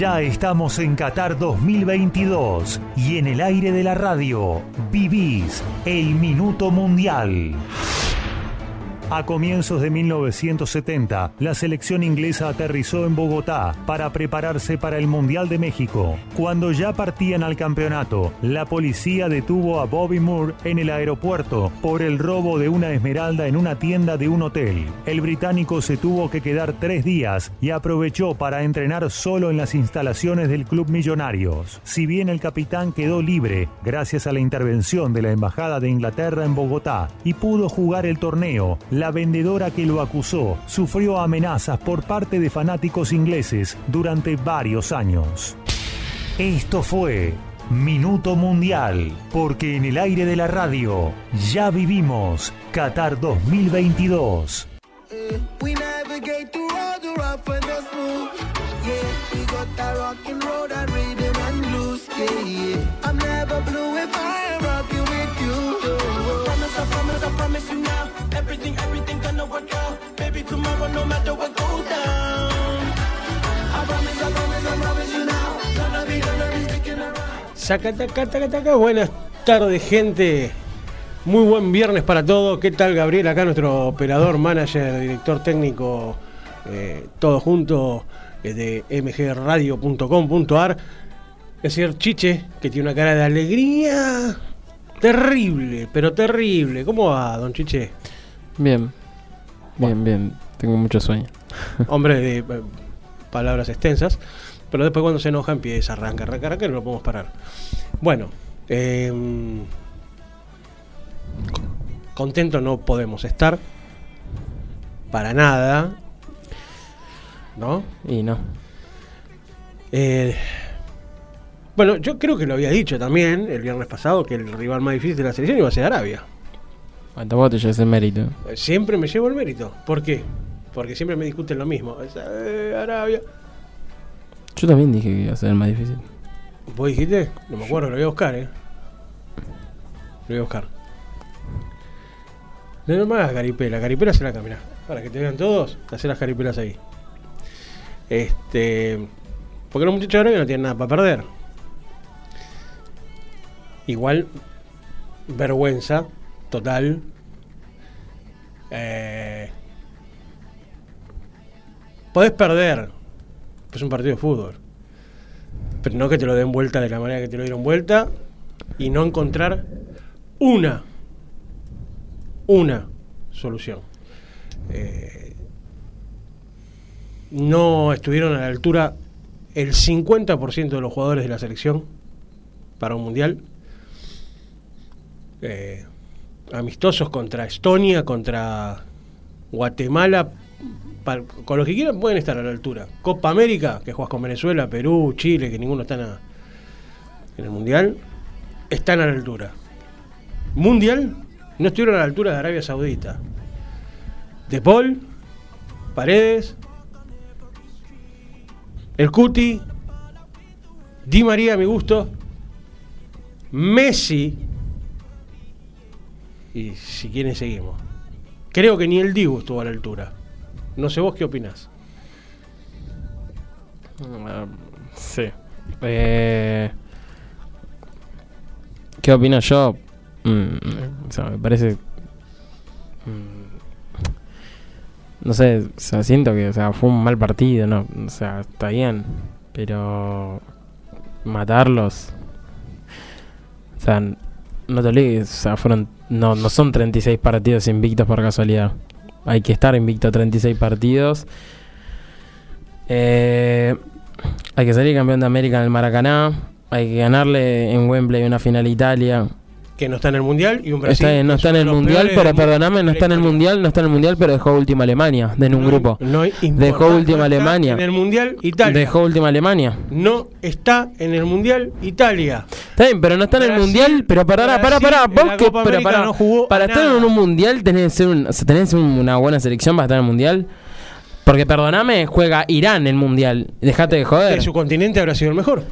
Ya estamos en Qatar 2022 y en el aire de la radio vivís el Minuto Mundial. A comienzos de 1970, la selección inglesa aterrizó en Bogotá para prepararse para el Mundial de México. Cuando ya partían al campeonato, la policía detuvo a Bobby Moore en el aeropuerto por el robo de una esmeralda en una tienda de un hotel. El británico se tuvo que quedar tres días y aprovechó para entrenar solo en las instalaciones del Club Millonarios. Si bien el capitán quedó libre gracias a la intervención de la Embajada de Inglaterra en Bogotá y pudo jugar el torneo, la vendedora que lo acusó sufrió amenazas por parte de fanáticos ingleses durante varios años. Esto fue Minuto Mundial, porque en el aire de la radio ya vivimos Qatar 2022. Buenas tardes, gente. Muy buen viernes para todos. ¿Qué tal, Gabriel? Acá nuestro operador, manager, director técnico, eh, todo junto eh, de mgradio.com.ar. El señor Chiche, que tiene una cara de alegría terrible, pero terrible. ¿Cómo va, don Chiche? Bien, bien, bien. Tengo mucho sueño. Hombre de eh, palabras extensas. Pero después cuando se enoja empieza, arranca, arranca, arranca y no lo podemos parar. Bueno, em, contento no podemos estar. Para nada. ¿No? Y no. Eh, bueno, yo creo que lo había dicho también el viernes pasado que el rival más difícil de la selección iba a ser Arabia. ¿Cuánto vos te llevas el mérito? Eh, siempre me llevo el mérito. ¿Por qué? Porque siempre me discuten lo mismo. Eh, Arabia. Yo también dije que iba a ser el más difícil. ¿Vos dijiste? No me acuerdo, lo voy a buscar, ¿eh? Lo voy a buscar. No, no me hagas caripela, caripela se la camina. Para que te vean todos, hacer las caripelas ahí. Este. Porque los muchachos ahora no tienen nada para perder. Igual, vergüenza total. Eh, podés perder, es un partido de fútbol. Pero no que te lo den vuelta de la manera que te lo dieron vuelta y no encontrar una, una solución. Eh, no estuvieron a la altura el 50% de los jugadores de la selección para un mundial. Eh, amistosos contra Estonia, contra Guatemala, con los que quieran pueden estar a la altura. Copa América, que juegas con Venezuela, Perú, Chile, que ninguno está en el Mundial, están a la altura. Mundial, no estuvieron a la altura de Arabia Saudita. De Paul, Paredes, el Cuti, Di María a mi gusto, Messi, y si quieren seguimos. Creo que ni el Dibu estuvo a la altura. No sé vos qué opinás. Mm, sí. Eh, ¿Qué opino yo? Mm, o sea, me parece. Mm, no sé, o siento que sea, fue un mal partido, ¿no? O sea, está bien, pero. Matarlos. O sea, no te olvides. No, no son 36 partidos invictos por casualidad. Hay que estar invicto a 36 partidos. Eh, hay que salir campeón de América en el Maracaná. Hay que ganarle en Wembley una final a Italia. Que no está en el mundial y un Brasil. no está en el mundial, pero perdoname, no está en el mundial, no está en el mundial, pero dejó última Alemania en un grupo. dejó última Alemania. En el mundial Italia. Dejó última Alemania. No está en el mundial Italia. Está bien, pero no está en el mundial, pero para, para, para, para, para, no jugó para estar en un mundial tenés que ser, un, tenés una buena selección para estar en el mundial. Porque perdoname, juega Irán en el mundial. Dejate de joder. De su continente habrá sido el mejor.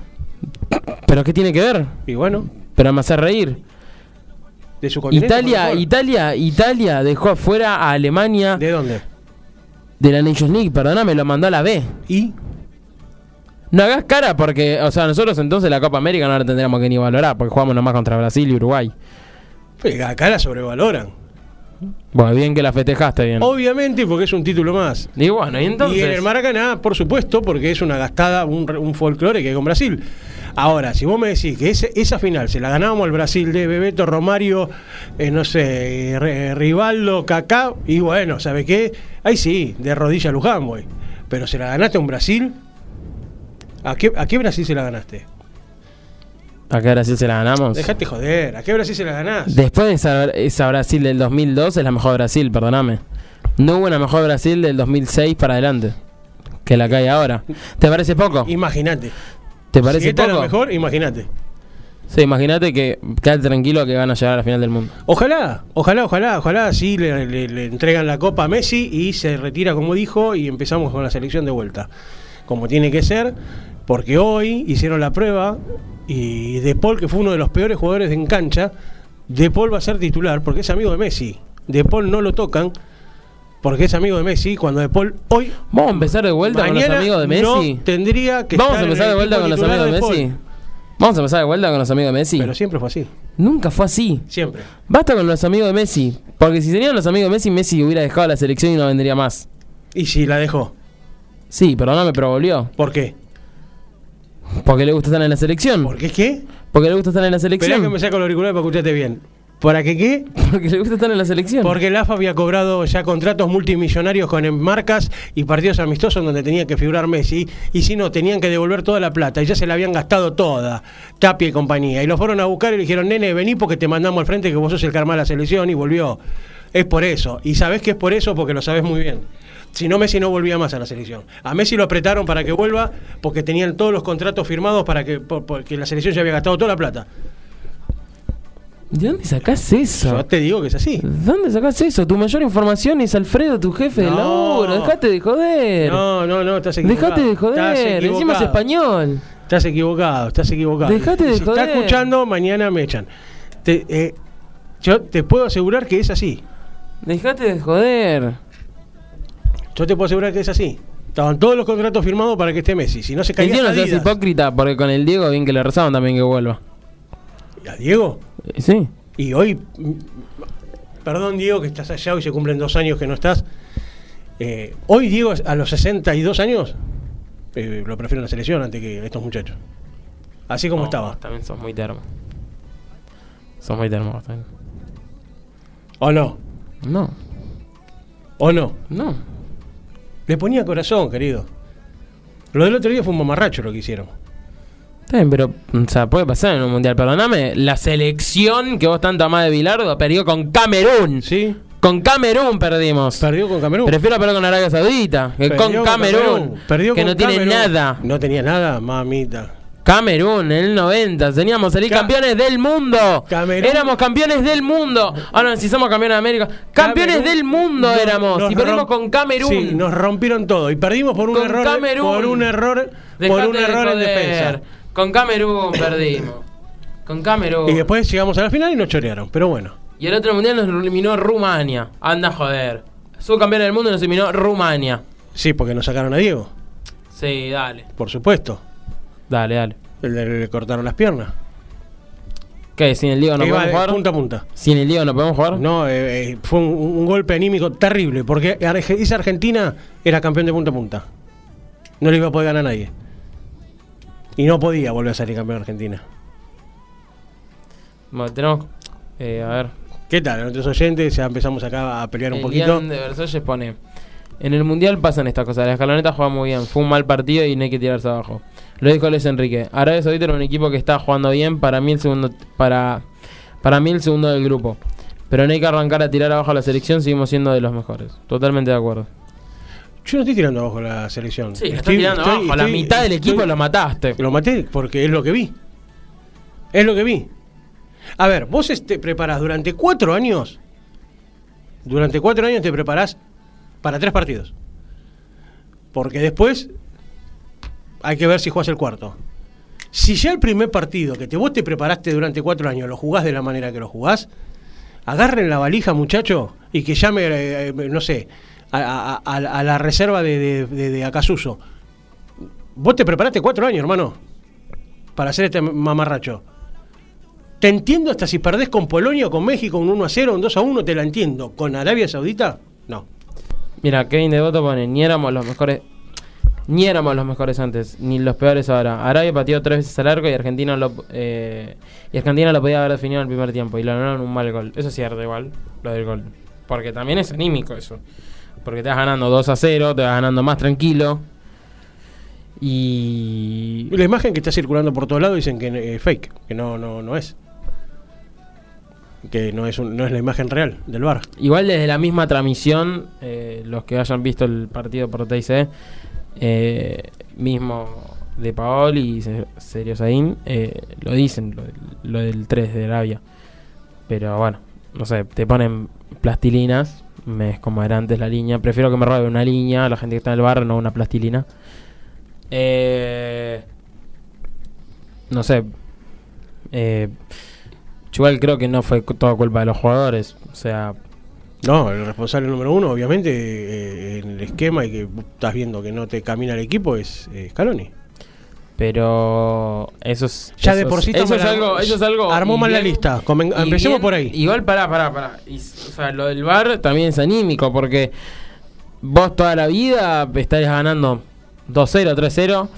¿Pero qué tiene que ver? Y bueno, Pero me hace reír. De su continente. Italia. Italia, Italia dejó afuera a Alemania ¿De dónde? de la Nations League, perdóname, lo mandó a la B. ¿Y? No hagas cara porque, o sea, nosotros entonces la Copa América no la tendríamos que ni valorar porque jugamos nomás contra Brasil y Uruguay. Pues acá la sobrevaloran. Bueno, bien que la festejaste bien. Obviamente, porque es un título más. Y bueno, y entonces. Y en el Maracaná, por supuesto, porque es una gastada, un, un folclore que hay con Brasil. Ahora, si vos me decís que ese- esa final se la ganábamos al Brasil de Bebeto, Romario, eh, no sé, eh, Rivaldo, Kaká, y bueno, ¿sabe qué? Ahí sí, de rodilla a Luján, voy. Pero se la ganaste a un Brasil. ¿A qué, ¿A qué Brasil se la ganaste? ¿A qué Brasil se la ganamos? Dejate joder, ¿a qué Brasil se la ganás? Después de esa, esa Brasil del 2002 es la mejor Brasil, perdóname. No hubo una mejor Brasil del 2006 para adelante que la que hay ahora. ¿Te parece poco? Imagínate. ¿Te parece si esta es poco? mejor, imagínate. Sí, imagínate que quédate tranquilo que van a llegar a la final del mundo. Ojalá, ojalá, ojalá, ojalá sí le, le- le entregan la copa a Messi y se retira como dijo y empezamos con la selección de vuelta. Como tiene que ser, porque hoy hicieron la prueba y De Paul, que fue uno de los peores jugadores en cancha, De Paul va a ser titular porque es amigo de Messi. De Paul no lo tocan porque es amigo de Messi. Cuando De Paul hoy Vamos a empezar de vuelta con los amigos de Messi. no tendría que Vamos a estar empezar de vuelta con los amigos de. Messi. Vamos a empezar de vuelta con los amigos de Messi. Pero siempre fue así, Nunca fue así. siempre. Basta con los amigos de Messi. Porque si serían los amigos de Messi, Messi hubiera dejado la selección y no vendría más. Y si la dejó, Sí, perdóname, pero volvió. ¿por qué? Porque le gusta estar en la selección. ¿Por qué qué? Porque le gusta estar en la Esperá selección. que me saco el auricular para escucharte bien. ¿Para qué qué? Porque le gusta estar en la selección. Porque el AFA había cobrado ya contratos multimillonarios con marcas y partidos amistosos donde tenía que figurar Messi. Y si no, tenían que devolver toda la plata. Y ya se la habían gastado toda. Tapia y compañía. Y lo fueron a buscar y le dijeron, nene, vení porque te mandamos al frente que vos sos el que armás la selección. Y volvió. Es por eso. Y sabés que es por eso porque lo sabés muy bien. Si no, Messi no volvía más a la selección. A Messi lo apretaron para que vuelva porque tenían todos los contratos firmados para que por- porque la selección ya había gastado toda la plata. ¿De dónde sacás eso? Yo te digo que es así. ¿Dónde sacás eso? Tu mayor información es Alfredo, tu jefe de No. laburo. Dejate de joder. No, no, no, estás equivocado. Dejate de joder. Encima es español. Estás equivocado, estás equivocado. Dejate de si joder. estás escuchando, mañana me echan. Te- eh, yo te puedo asegurar que es así. Dejate de joder. Yo te puedo asegurar que es así. Estaban todos los contratos firmados para que esté Messi. Si no se caía Encima no seas hipócrita porque con el Diego bien que le rezaban también que vuelva. ¿A Diego? Sí. Y hoy, perdón Diego que estás allá, hoy se cumplen dos años que no estás. Eh, hoy Diego a los 62 años eh, lo prefiero en la selección antes que estos muchachos. Así como No, estaba. También sos muy termo. Sos muy termo también. ¿O no? No, ¿O no? no. Le ponía corazón, querido. Lo del otro día fue un mamarracho lo que hicieron. Pero, o sea, puede pasar en un mundial. Perdóname, la selección que vos tanto amás de Bilardo perdió con Camerún. ¿Sí? Con Camerún perdimos. Perdió con Camerún. Prefiero perder con Arabia Saudita que Perdió con Camerún. Perdió que con no tiene Camerún. nada. No tenía nada, mamita. Camerún, en el 90. Teníamos salir Ca- campeones del mundo. Camerún. Éramos campeones del mundo. Ahora, si somos campeones de América. Campeones Camerún del mundo éramos. y perdimos con Camerún. Sí, nos rompieron todo. Y perdimos por un Con error. Camerún. Por un error. Dejate por un de error en defensa. Con Camerún perdimos. Con Camerún. Y después llegamos a la final y nos chorearon. Pero bueno. Y el otro mundial nos eliminó Rumania. Anda a joder. Subcampeón del mundo nos eliminó Rumania. Sí, porque nos sacaron a Diego. Sí, dale. Por supuesto. Dale, dale. Le, le cortaron las piernas. ¿Qué? ¿Sin el Diego no Iba podemos de jugar? punta a punta. ¿Sin el Diego no podemos jugar? No, eh, eh, fue un, un golpe anímico terrible, porque esa Argentina era campeón de punta a punta. No le iba a poder ganar a nadie. Y no podía volver a salir campeón de Argentina. Bueno, tenemos. eh, a ver. ¿Qué tal? Nuestros oyentes ya empezamos acá a pelear un poquito. Elian de Versalles pone. En el mundial pasan estas cosas. La escaloneta juega muy bien. Fue un mal partido y no hay que tirarse abajo. Lo dijo Luis Enrique. Arabia Saudita era un equipo que está jugando bien. Para mí el segundo. Para, para mí el segundo del grupo. Pero no hay que arrancar a tirar abajo a la selección. Seguimos siendo de los mejores. Totalmente de acuerdo. Yo no estoy tirando abajo la selección. Sí, estás tirando abajo. la mitad del equipo lo mataste. Lo maté porque es lo que vi. Es lo que vi. A ver, vos te preparás durante cuatro años. Durante cuatro años te preparás para tres partidos. Porque después hay que ver si jugás el cuarto. Si ya el primer partido que te, vos te preparaste durante cuatro años lo jugás de la manera que lo jugás, agarren la valija, muchacho, y que llame, eh, eh, no sé, a, a- la reserva de, de, de- de Acasuso. Vos te preparaste cuatro años, hermano, para hacer este mamarracho. Te entiendo hasta si perdés con Polonia o con México un 1 a 0, un 2 a 1, te la entiendo. ¿Con Arabia Saudita? No. Mira, Kevin Devoto pone, ni éramos los mejores, ni éramos los mejores antes, ni los peores ahora. Arabia pateó tres veces al arco y Argentina lo, eh, y Argentina lo podía haber definido en el primer tiempo y lo ganaron un mal gol. Eso es cierto igual, lo del gol. Porque también es anímico eso. Porque te vas ganando 2 a 0, te vas ganando más tranquilo. Y... La imagen que está circulando por todos lados dicen que es fake, que no, no, no es. Que no es, un- no es la imagen real del bar. Igual desde la misma transmisión, eh, los que hayan visto el partido por TIC, eh, mismo de Paol y Se- Serio Saín, eh, lo dicen, lo, lo del 3 de Arabia. Pero bueno, no sé, te ponen plastilinas, me como era antes la línea. Prefiero que me robe una línea, la gente que está en el bar, no una plastilina. Eh, no sé. Eh, igual creo que no fue todo culpa de los jugadores. O sea, No, el responsable número uno, obviamente, eh, en el esquema y que estás viendo que no te camina el equipo es eh, Scaloni. Pero eso es. Ya eso de por sí eso es algo, eso es algo. Armó mal la lista. Comen- empecemos bien- por ahí. Igual, pará, pará, pará. Y o sea, lo del bar también es anímico porque vos toda la vida estarías ganando 2-0, 3-0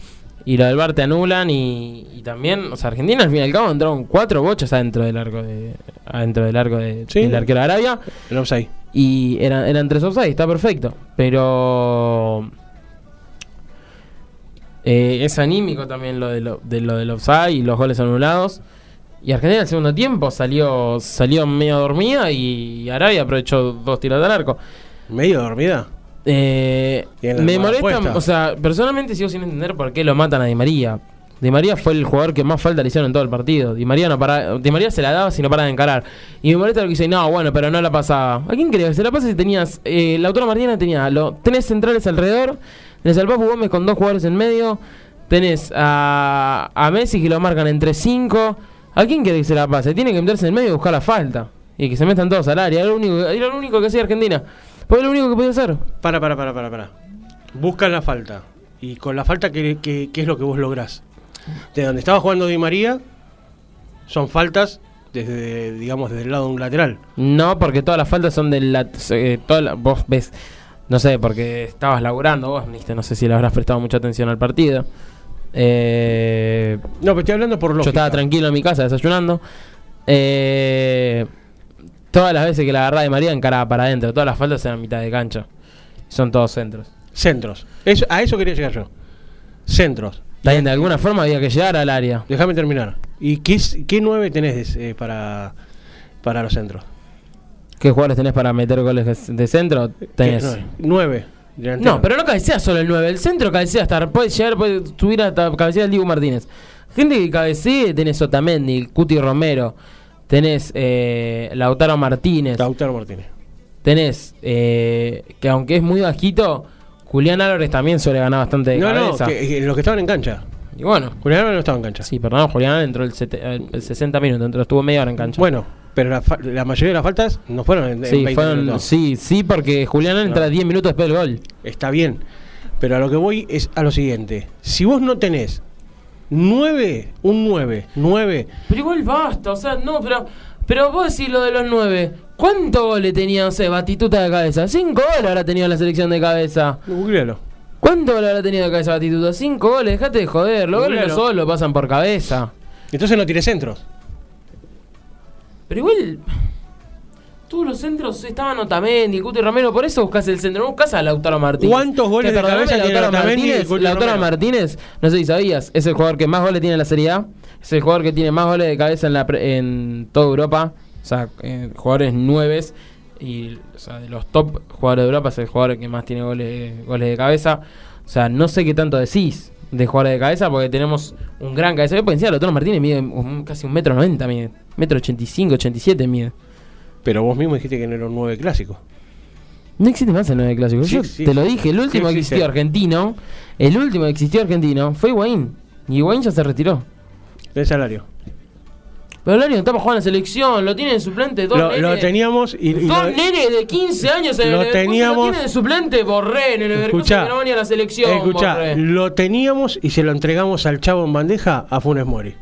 y lo del bar te anulan y, y también, o sea, Argentina al fin y al cabo entraron cuatro bochas adentro del arco de, adentro del arco de, Sí. del arquero de Arabia El offside. y eran, eran tres offside, está perfecto. Pero eh, es anímico también lo, de lo, de lo del offside y los goles anulados. Y Argentina en el segundo tiempo salió salió medio dormida y Arabia aprovechó dos tiros al arco. Medio dormida. Eh, la me molesta, o sea, personalmente sigo sin entender por qué lo matan a Di María. Di María fue el jugador que más falta le hicieron en todo el partido. Di María no para, Di María se la daba si no para de encarar. Y me molesta lo que dice, no, bueno, pero no la pasaba. ¿A quién crees? Se la pasa si tenías, eh, Lautaro Martínez tenía, lo, tenés centrales alrededor, tenés al Papu Gómez con dos jugadores en medio, tenés a, a Messi que lo marcan entre cinco. ¿A quién querés que se la pase? Tiene que meterse en el medio y buscar la falta. Y que se metan todos al área. Era lo único, era lo único que hacía Argentina. Fue lo único que podía hacer. Para, para, para, para, para. Buscan la falta. Y con la falta, ¿qué, qué, qué es lo que vos lográs? De donde estaba jugando Di María, son faltas desde, digamos, desde el lado de un lateral. No, porque todas las faltas son del eh, toda la- vos ves, no sé, porque estabas laburando vos, no sé si le habrás prestado mucha atención al partido. Eh, No, pero estoy hablando por lógica. yo estaba tranquilo en mi casa desayunando. Eh, todas las veces que la agarraba de María encaraba para adentro, todas las faltas eran mitad de cancha. Son todos centros. Centros. Eso, a eso quería llegar yo. Centros. También de alguna forma había que llegar al área. Déjame terminar. ¿Y qué, nueve tenés eh, para, para los centros? ¿Qué jugadores tenés para meter goles de centro? Tenés. ¿Qué nueve? No, pero no cabecea solo el 9. El centro cabecea hasta. Puede llegar, puede subir hasta cabecear el Diego Martínez. Gente que cabecee, tenés Otamendi, Cuti Romero. Tenés eh, Lautaro Martínez. Lautaro Martínez. Tenés, eh, que aunque es muy bajito, Julián Álvarez también suele ganar bastante de No, no, que, que los que estaban en cancha. Y bueno, Julián no estaba en cancha. sí, perdón, Julián entró el, el 60 minutos, entró, estuvo media hora en cancha. Bueno, pero la, mayoría de las faltas no fueron en, en sí, 20 fueron- minutos. sí, sí, porque Julián entra No. 10 minutos después del gol. Está bien. Pero a lo que voy es a lo siguiente. Si vos no tenés nueve, un nueve, nueve, Pero igual basta, o sea, no, pero pero vos decís lo de los nueve. ¿Cuántos goles tenía, no sé, Batituta de cabeza? Cinco goles habrá tenido la selección de cabeza. googlealo. ¿Cuántos goles habrá tenido de cabeza Batituta? Cinco goles, dejate de joder. Los goles no solo pasan por cabeza. Entonces no tiré centros. Pero igual. Todos los centros estaban Otamendi, Cuti Romero, por eso buscas el centro, no buscas a Lautaro Martínez. ¿Cuántos goles Que, de cabeza tiene Lautaro y Martínez? Cuti Lautaro Romero? Martínez, no sé si sabías, es el jugador que más goles tiene en la Serie A, es el jugador que tiene más goles de cabeza en, la en toda Europa, o sea, eh, jugadores nueves, y o sea, de los top jugadores de Europa es el jugador que más tiene goles, goles de cabeza. O sea, no sé qué tanto decís de jugadores de cabeza, porque tenemos un gran cabeza. Yo pensé, Lautaro Martínez mide un- casi un metro noventa, mide, metro ochenta y cinco, ochenta y siete mide. Pero vos mismo dijiste que no era un nueve clásico. No existe más el 9 clásico. Sí, Yo sí. te lo dije, el último Sí que existió argentino, el último que existió argentino fue Higuaín. Y Higuaín ya se retiró. de salario. Pero está para jugar en la selección, lo tiene de suplente dos Lo, lo teníamos y, y Dos lo- nenes de 15 años en lo el teníamos- Lo tiene de suplente Borré en el Escuchá, que no a la selección. escuchá, Borré. lo teníamos y se lo entregamos al chavo en bandeja a Funes Mori.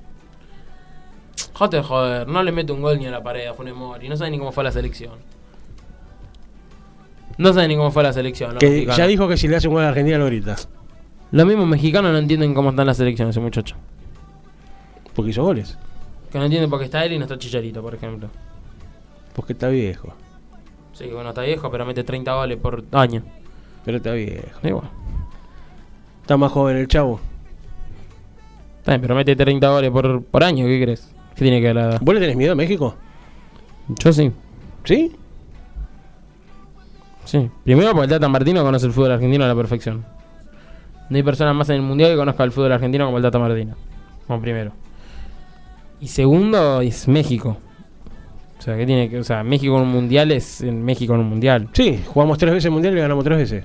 Joder, joder, no le mete un gol ni a la pared a Funes Mori. No sabe ni cómo fue la selección. No sabe ni cómo fue la selección. Que ya dijo que si le hace un gol a Argentina lo grita. Los mismos mexicanos no entienden cómo está en la selección ese muchacho. Porque hizo goles. Que no entienden por qué está él y no está Chicharito, por ejemplo. Porque está viejo. Sí, bueno, está viejo, pero mete 30 goles por año. Pero está viejo. Igual. Está más joven el chavo. Está bien, pero mete 30 goles por, por año, ¿qué crees? ¿Qué tiene que ver la? ¿Vos le tenés miedo a México? Yo sí. ¿Sí? Sí. Primero porque el Tata Martino conoce el fútbol argentino a la perfección. No hay persona más en el mundial que conozca el fútbol argentino como el Tata Martino. Como primero. Y segundo es México. O sea, ¿qué tiene que.? O sea, México en un mundial es en México en un mundial. Sí, jugamos tres veces el mundial y ganamos tres veces.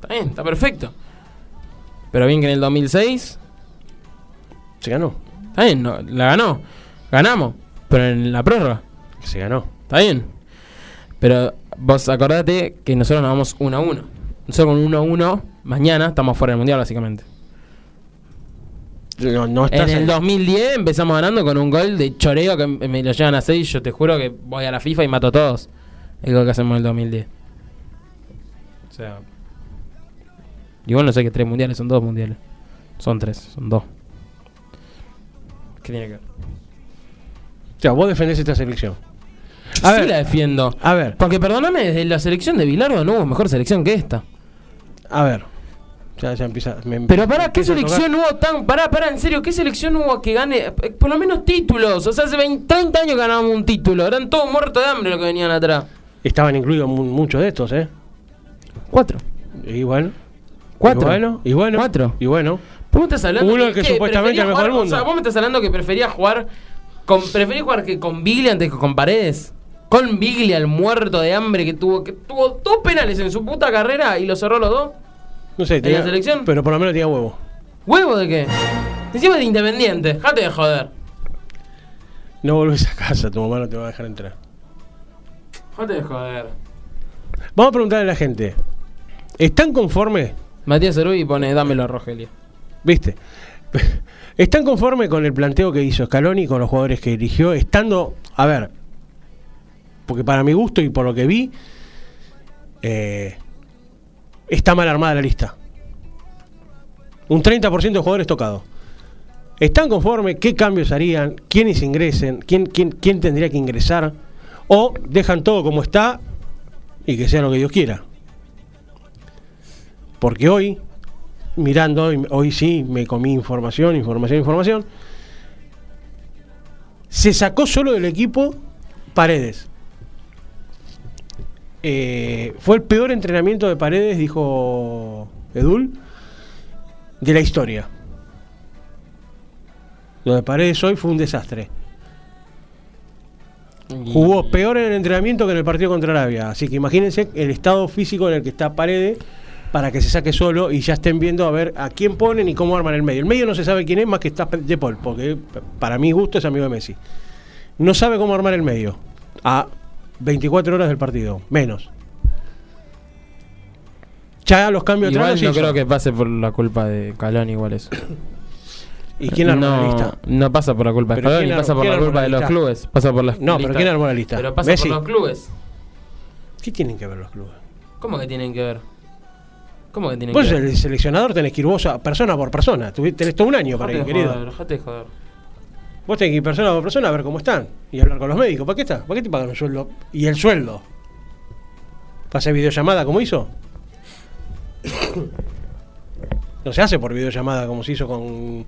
Está bien, está perfecto. Pero bien que en el 2006. Se ganó. Está bien, no, la ganó. Ganamos. Pero en la prórroga. Se ganó. Está bien. Pero vos acordate que nosotros nos vamos 1 a 1. Nosotros con 1 a 1, mañana estamos fuera del mundial, básicamente. No, no En el ahí. 2010 empezamos ganando con un gol de choreo que me lo llevan a 6. Yo te juro que voy a la FIFA y mato a todos. El gol que hacemos en el 2010. O sea. Igual no sé que tres mundiales, son dos mundiales. Son tres, son dos. ¿Qué tiene que ver? O sea, vos defendés esta selección. Yo A sí ver. la defiendo. A ver, Porque perdóname, desde la selección de Bilardo no hubo mejor selección que esta. a ver. Ya, ya empieza. me- Pero pará, ¿qué selección hubo tan... Pará, pará, en serio, ¿qué selección hubo que gane eh, por lo menos títulos? O sea, hace 20, 30 años ganábamos un título. Eran todos muertos de hambre los que venían atrás. Estaban incluidos mu- muchos de estos, ¿eh? Cuatro. Y bueno. Cuatro. Y bueno, y bueno. Cuatro. Y bueno. Vos me estás hablando Uno que supuestamente prefería es el mejor del jugar- mundo. O sea, vos me estás hablando que prefería jugar con preferís jugar que con Biglia antes que con Paredes. Con Biglia, el muerto de hambre que tuvo que tuvo dos penales en su puta carrera y lo cerró los dos. No sé, la selección? Pero por lo menos tenía huevo. ¿Huevo de qué? Encima de Independiente, jate de joder. No volvés a casa, tu mamá no te va a dejar entrar. Jate de joder. Vamos a preguntarle a la gente. ¿Están conformes? Matías Cerulli pone dámelo a Rogelio. ¿Viste? ¿Están conformes con el planteo que hizo Scaloni con los jugadores que eligió? Estando, a ver, porque para mi gusto y por lo que vi, eh, está mal armada la lista. Un 30% de jugadores tocados. ¿Están conformes? ¿Qué cambios harían? ¿Quiénes ingresen? ¿Quién, quién, quién tendría que ingresar? ¿O dejan todo como está y que sea lo que Dios quiera? Porque hoy, mirando, hoy, hoy sí me comí información, información, información. Se sacó solo del equipo Paredes. Eh, fue el peor entrenamiento de Paredes, dijo Edul, de la historia. Lo de Paredes hoy fue un desastre. Jugó peor en el entrenamiento que en el partido contra Arabia. Así que imagínense el estado físico en el que está Paredes para que se saque solo y ya estén viendo a ver a quién ponen y cómo arman el medio. El medio no se sabe quién es más que está De Paul, porque para mi gusto es amigo de Messi. No sabe cómo armar el medio. A 24 horas del partido, menos. Ya los cambios atrás Igual no creo que pase por la culpa de Calón igual eso. ¿Y quién armó no, la lista? No pasa por la culpa de Calón ¿quién ni ar- pasa por la culpa la de los clubes. Pasa por la No, pero ¿quién armó la lista? Pero pasa Messi. por los clubes. ¿Qué tienen que ver los clubes? ¿Cómo que tienen que ver? ¿Cómo que tienen Vos, que ver? el seleccionador, tenés que ir vos a- persona por persona. Tenés todo un año para ir, querido. joder, dejate de joder. Vos tenés que ir persona por persona a ver cómo están y hablar con los médicos. ¿Para qué está? ¿Para qué te pagan un sueldo? ¿Y el sueldo? ¿Para hacer videollamada como hizo? no se hace por videollamada como se hizo con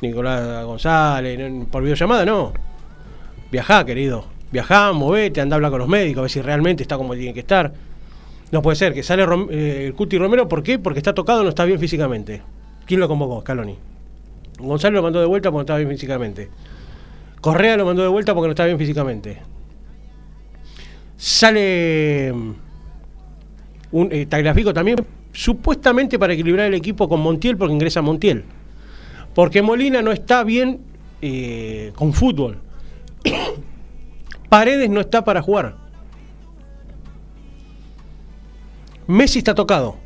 Nicolás González. Por videollamada no. Viajá, querido. Viajá, movete, anda a hablar con los médicos, a ver si realmente está como tiene que estar. No puede ser que sale eh, el Cuti Romero, ¿por qué? Porque está tocado, no está bien físicamente. ¿Quién lo convocó? Scaloni. Gonzalo lo mandó de vuelta porque no estaba bien físicamente. Correa lo mandó de vuelta porque no estaba bien físicamente. Sale mm, un eh, también, supuestamente para equilibrar el equipo con Montiel, porque ingresa Montiel. Porque Molina no está bien eh, con fútbol. Paredes no está para jugar. Messi está tocado.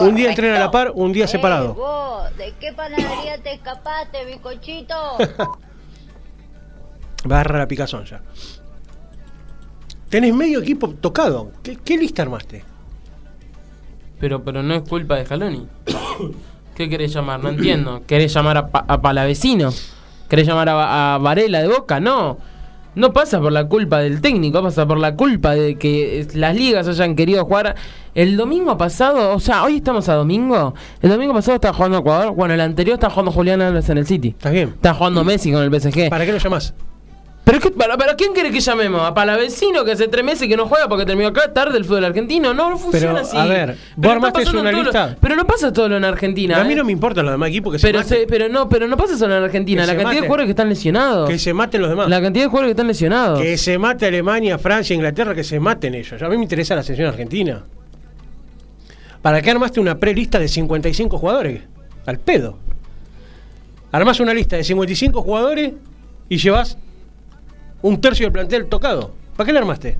Un día entrena a la par, un día Eh, separado. vos, ¿De qué panadería te escapaste, bicochito? Va a agarrar la picazón ya. Tenés medio equipo tocado. ¿Qué, qué lista armaste? Pero, pero no es culpa de Scaloni. ¿Qué querés llamar? No entiendo. ¿Querés llamar a, Pa- a Palavecino? ¿Querés llamar a, a Varela de Boca? No. No pasa por la culpa del técnico, pasa por la culpa de que las ligas hayan querido jugar. El domingo pasado, o sea, hoy estamos a domingo. El domingo pasado estaba jugando Ecuador. Bueno, el anterior estaba jugando Julián Álvarez en el City. ¿Estás bien? Está jugando Messi con el PSG. ¿Para qué lo llamás? ¿Pero, qué, para, para quién quiere que llamemos? ¿A Palavecino que hace tres meses que no juega porque terminó acá tarde el fútbol argentino? No, no funciona Pero, así. a ver, vos armaste una lo- lista. pero no pasa todo en Argentina. a mí ¿eh? no me importan los demás equipos que se pero, maten. se- pero no, pero no pasa solo en Argentina. Que La se cantidad de jugadores que están lesionados. Que se maten los demás. La cantidad de jugadores que están lesionados. Que se mate Alemania, Francia, Inglaterra, que se maten ellos. A mí me interesa la selección argentina. ¿Para qué armaste una prelista de 55 jugadores? Al pedo. Armás una lista de 55 jugadores y llevas un tercio del plantel tocado. ¿Para qué le armaste?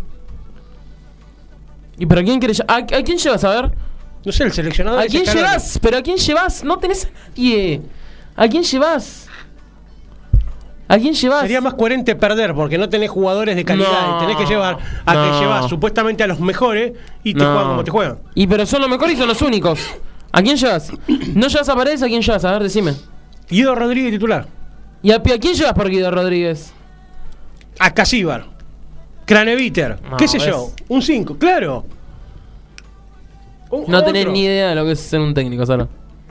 ¿Y pero a quién querés ¿A, a quién llevas a ver? No sé, el seleccionador. ¿A quién llevas? ¿Pero a quién llevas? No tenés a nadie. ¿A quién llevas? ¿A quién llevas? Sería más coherente perder porque no tenés jugadores de calidad No, y tenés que llevar a no. que llevas supuestamente a los mejores y te No. juegan como te juegan. Y pero son los mejores y son los únicos. ¿A quién llevas? ¿No llevas a Paredes? ¿A quién llevas? A ver, decime. Guido Rodríguez titular. ¿Y a, a quién llevas por Guido Rodríguez? A Casíbar. Craneviter. No, ¿Qué sé yo? Un 5, claro. Un- No tenés otro. ni idea de lo que es ser un técnico, Sara.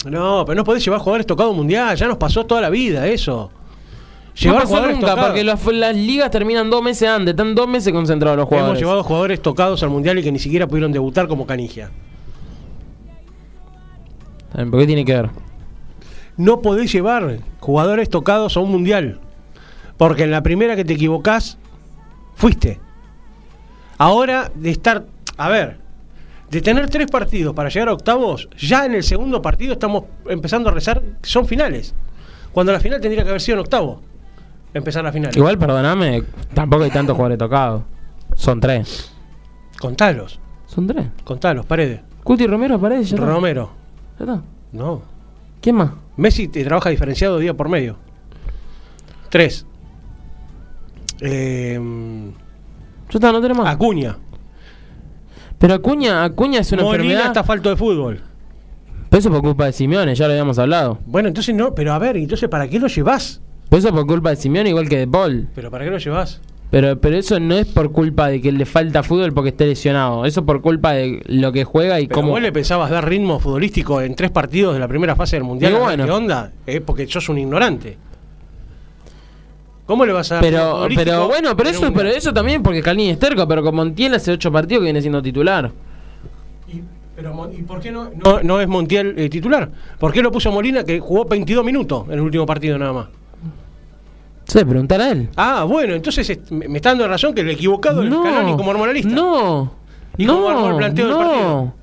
No, pero no podés llevar jugadores tocados mundial. Ya nos pasó toda la vida eso. No Llevar pasó jugadores nunca, tocados. porque las, las ligas terminan dos meses antes. Están dos meses concentrados los Hemos jugadores. llevado jugadores tocados al mundial y que ni siquiera pudieron debutar como Canigia. ¿Por qué tiene que ver? No podés llevar jugadores tocados a un mundial. Porque en la primera que te equivocás, fuiste. Ahora de estar. A ver, de tener tres partidos para llegar a octavos, ya en el segundo partido estamos empezando a rezar son finales. Cuando la final tendría que haber sido en octavo. Empezar la final. Igual, perdóname, tampoco hay tantos jugadores tocados. Son tres. Contalos, Son tres. contalos, paredes. Cuti Romero, Paredes, ya. Romero. Ya está. No. ¿Quién más? Messi te trabaja diferenciado día por medio. Tres. Eh, no tenemos. Acuña. Pero Acuña, Acuña es una Molina enfermedad. está falto de fútbol. Pero eso por culpa de Simeone, ya lo habíamos hablado. Bueno, entonces no, pero a ver, entonces ¿para qué lo llevas? Pero eso por culpa de Simeone igual que de Paul. Pero ¿para qué lo llevas? Pero, pero eso no es por culpa de que le falta fútbol porque esté lesionado. Eso por culpa de lo que juega y Pero cómo. vos le pensabas dar ritmo futbolístico en tres partidos de la primera fase del mundial. Bueno. ¿Qué onda? Eh, porque sos un ignorante. ¿Cómo le vas a Pero, pero bueno, pero eso, un pero eso también porque Calini es terco, pero como Montiel hace ocho partidos que viene siendo titular. Y, pero, Mon- ¿y por qué no, no, no es Montiel eh, titular? ¿Por qué lo puso Molina que jugó 22 minutos en el último partido nada más? Sí, preguntar a él. Ah, bueno, entonces me está dando razón que el equivocado es Scaloni como armó la lista. No. ¿Y no, cómo armó el planteo del no. partido?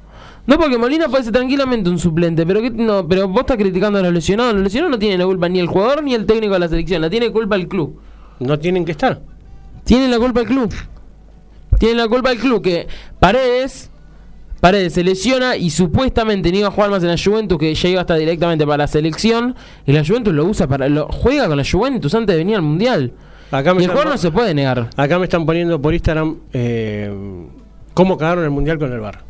No, porque Molina puede ser tranquilamente un suplente, pero, ¿qué- no, pero vos estás criticando a los lesionados. Los lesionados no tienen la culpa ni el jugador ni el técnico de la selección, la tiene culpa el club. No tienen que estar. Tienen la culpa el club. Tienen la culpa el club que Paredes Paredes se lesiona y supuestamente no iba a jugar más en la Juventus, que ya iba hasta directamente para la selección. Y la Juventus lo usa para. Lo, juega con la Juventus antes de venir al mundial. Acá me, Y el jugador no se puede negar. acá me están poniendo por Instagram eh, cómo cagaron el mundial con el bar.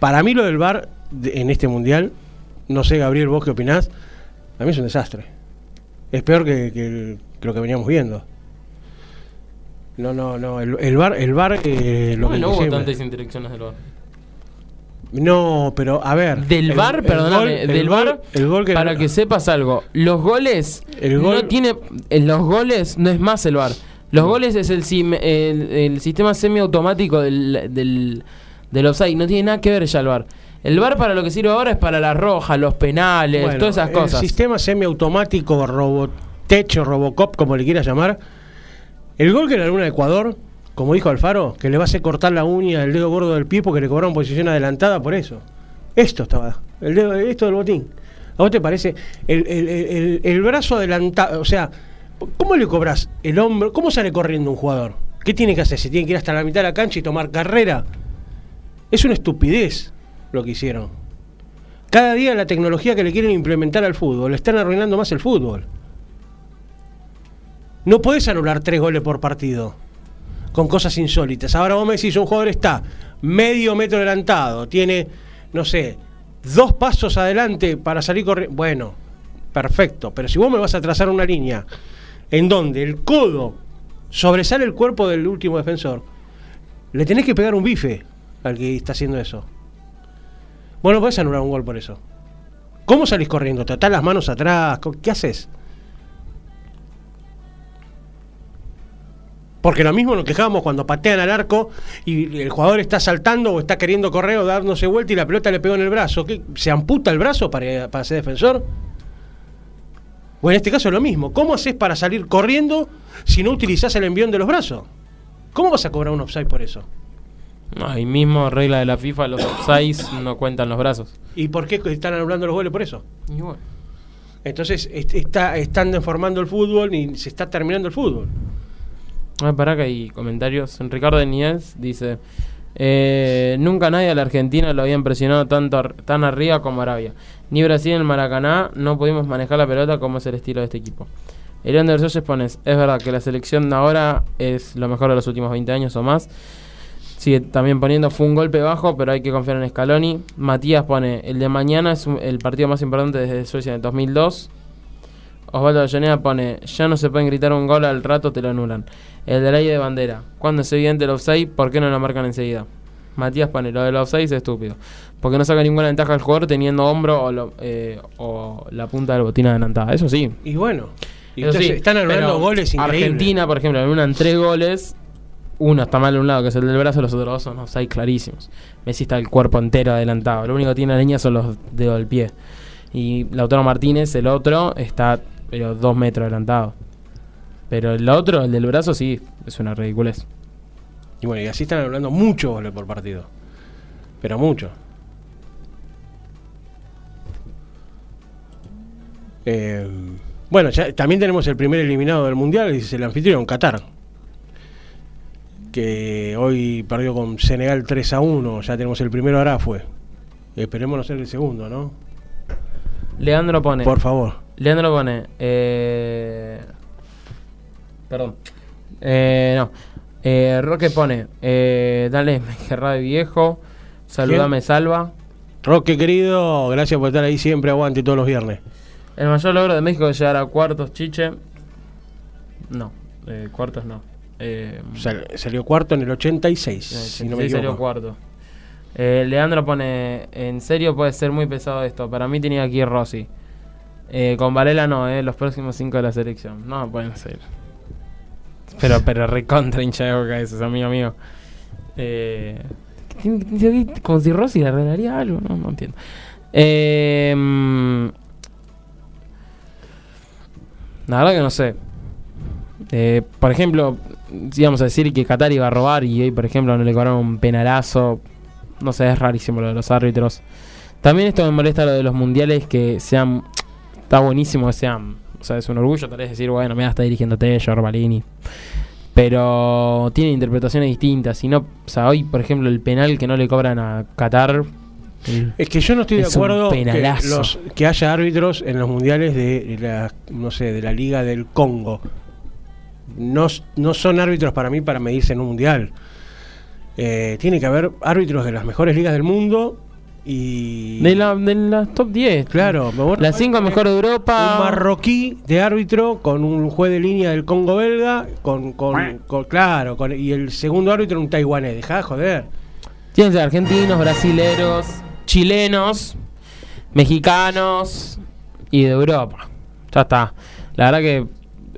Para mí lo del bar en este mundial, no sé Gabriel, vos qué opinás, a mí es un desastre. Es peor que, que lo que veníamos viendo. No, no, no, el, el bar, el bar, eh, lo que no hubo tantas interacciones del VAR. No, pero a ver. Del el- VAR, el perdóname, gol- del VAR, el gol que para que sepas algo, los goles El gol- no tiene en los goles no es más el VAR. Los goles es el, sim- el, el sistema semiautomático del, del, del offside, no tiene nada que ver ya el VAR. El VAR para lo que sirve ahora es para la roja, los penales, Bueno, todas esas cosas. El sistema semiautomático, robotecho, robocop, como le quieras llamar. El gol que le alguna de Ecuador, como dijo Alfaro, que le va a hacer cortar la uña del dedo gordo del pie porque le cobraron posición adelantada por eso. Esto estaba, el dedo, esto del botín. ¿A vos te parece el, el- el- el brazo adelantado? O sea, ¿cómo le cobras el hombro? ¿Cómo sale corriendo un jugador? ¿Qué tiene que hacer? ¿Se tiene que ir hasta la mitad de la cancha y tomar carrera? Es una estupidez lo que hicieron. Cada día la tecnología que le quieren implementar al fútbol, le están arruinando más el fútbol. No podés anular tres goles por partido con cosas insólitas. Ahora vos me decís, un jugador está medio metro adelantado, tiene, no sé, dos pasos adelante para salir corriendo. Bueno, perfecto. Pero si vos me vas a trazar una línea en donde el codo sobresale el cuerpo del último defensor, le tenés que pegar un bife al que está haciendo eso. Vos no podés anular un gol por eso. ¿Cómo salís corriendo? ¿Te atás las manos atrás? ¿Qué haces? Porque lo mismo nos quejamos cuando patean al arco y el jugador está saltando o está queriendo correr o dándose vuelta y la pelota le pegó en el brazo. ¿Qué? ¿Se amputa el brazo para, para ser defensor? O en este caso lo mismo. ¿Cómo haces para salir corriendo si no utilizás el envión de los brazos? ¿Cómo vas a cobrar un offside por eso? Ahí mismo, regla de la FIFA, los offsides no cuentan los brazos. ¿Y por qué están anulando los goles por eso? Y bueno. Entonces est- está, están deformando el fútbol y se está terminando el fútbol. Ah, pará que hay comentarios. Ricardo Niels dice: eh, Nunca nadie a la Argentina lo había impresionado tanto ar- tan arriba como Arabia. Ni Brasil en el Maracaná no pudimos manejar la pelota como es el estilo de este equipo. Elian de Versalles pones: Es verdad que la selección de ahora es lo mejor de los últimos 20 años o más. Sigue también poniendo: Fue un golpe bajo, pero hay que confiar en Scaloni. Matías pone: El de mañana es un- el partido más importante desde Suecia en el 2002. Osvaldo Avellaneda pone, ya no se pueden gritar un gol al rato, te lo anulan. El del aire de bandera, cuando es evidente el offside, ¿por qué no lo marcan enseguida? Matías pone, lo del offside es estúpido. Porque no saca ninguna ventaja al jugador teniendo hombro o, lo- eh, o la punta del botín adelantada. Eso sí. Y bueno, Eso entonces sí, están anulando goles increíbles. Argentina, por ejemplo, anulan tres goles. Uno está mal de un lado, que es el del brazo, los otros dos son offside clarísimos. Messi está el cuerpo entero adelantado. Lo único que tiene la línea son los dedos del pie. Y Lautaro Martínez, el otro, está pero dos metros adelantado. Pero el otro, el del brazo, sí, es una ridiculez. Y bueno, y así están anulando muchos goles por partido. Pero mucho. Eh, bueno, también tenemos el primer eliminado del Mundial, es el anfitrión, Qatar. Que hoy perdió con Senegal 3 a 1. Ya tenemos el primero, ahora fue. Esperemos no ser el segundo, ¿no? Leandro pone. Por favor. Leandro pone. Eh, perdón. Eh, no. Eh, Roque pone. Eh, dale, Gerrard viejo. Saludame, salva. Roque, querido, gracias por estar ahí siempre. Aguante todos los viernes. El mayor logro de México es llegar a cuartos, chiche. No, eh, cuartos no. Eh, Sal- salió cuarto en el 86, si no me 86 salió cuarto. Eh, Leandro pone, en serio puede ser muy pesado esto. Para mí tenía aquí Rossi. Eh, con Varela no, eh, los próximos cinco de la selección. No, pueden ser. Pero, pero recontra hincha de boca eso, amigo mío. Eh, como si Rossi le arreglaría algo, no, no entiendo. Eh, la verdad que no sé. Eh, por ejemplo, íbamos a decir que Qatar iba a robar y hoy, por ejemplo, no le cobraron un penalazo. No sé, es rarísimo lo de los árbitros. También esto me molesta lo de los mundiales que sean. Está buenísimo que sean. O sea, es un orgullo tal vez decir, bueno, me está dirigiéndote, yo, Balini. Pero tienen interpretaciones distintas. Y no, o sea, hoy, por ejemplo, el penal que no le cobran a Qatar. Es que yo no estoy de acuerdo que, penalazo. los- que haya árbitros en los mundiales de la, no sé, de la Liga del Congo. No, no son árbitros para mí para medirse en un mundial. Eh, tiene que haber árbitros de las mejores ligas del mundo y... de, la, de las top 10. Claro, Las 5 mejor de Europa. Un marroquí de árbitro con un juez de línea del Congo belga, con, con, con- claro, con- y el segundo árbitro un taiwanés. Dejá de joder. Tienen que ser argentinos, brasileros, chilenos, mexicanos y de Europa. Ya está. La verdad que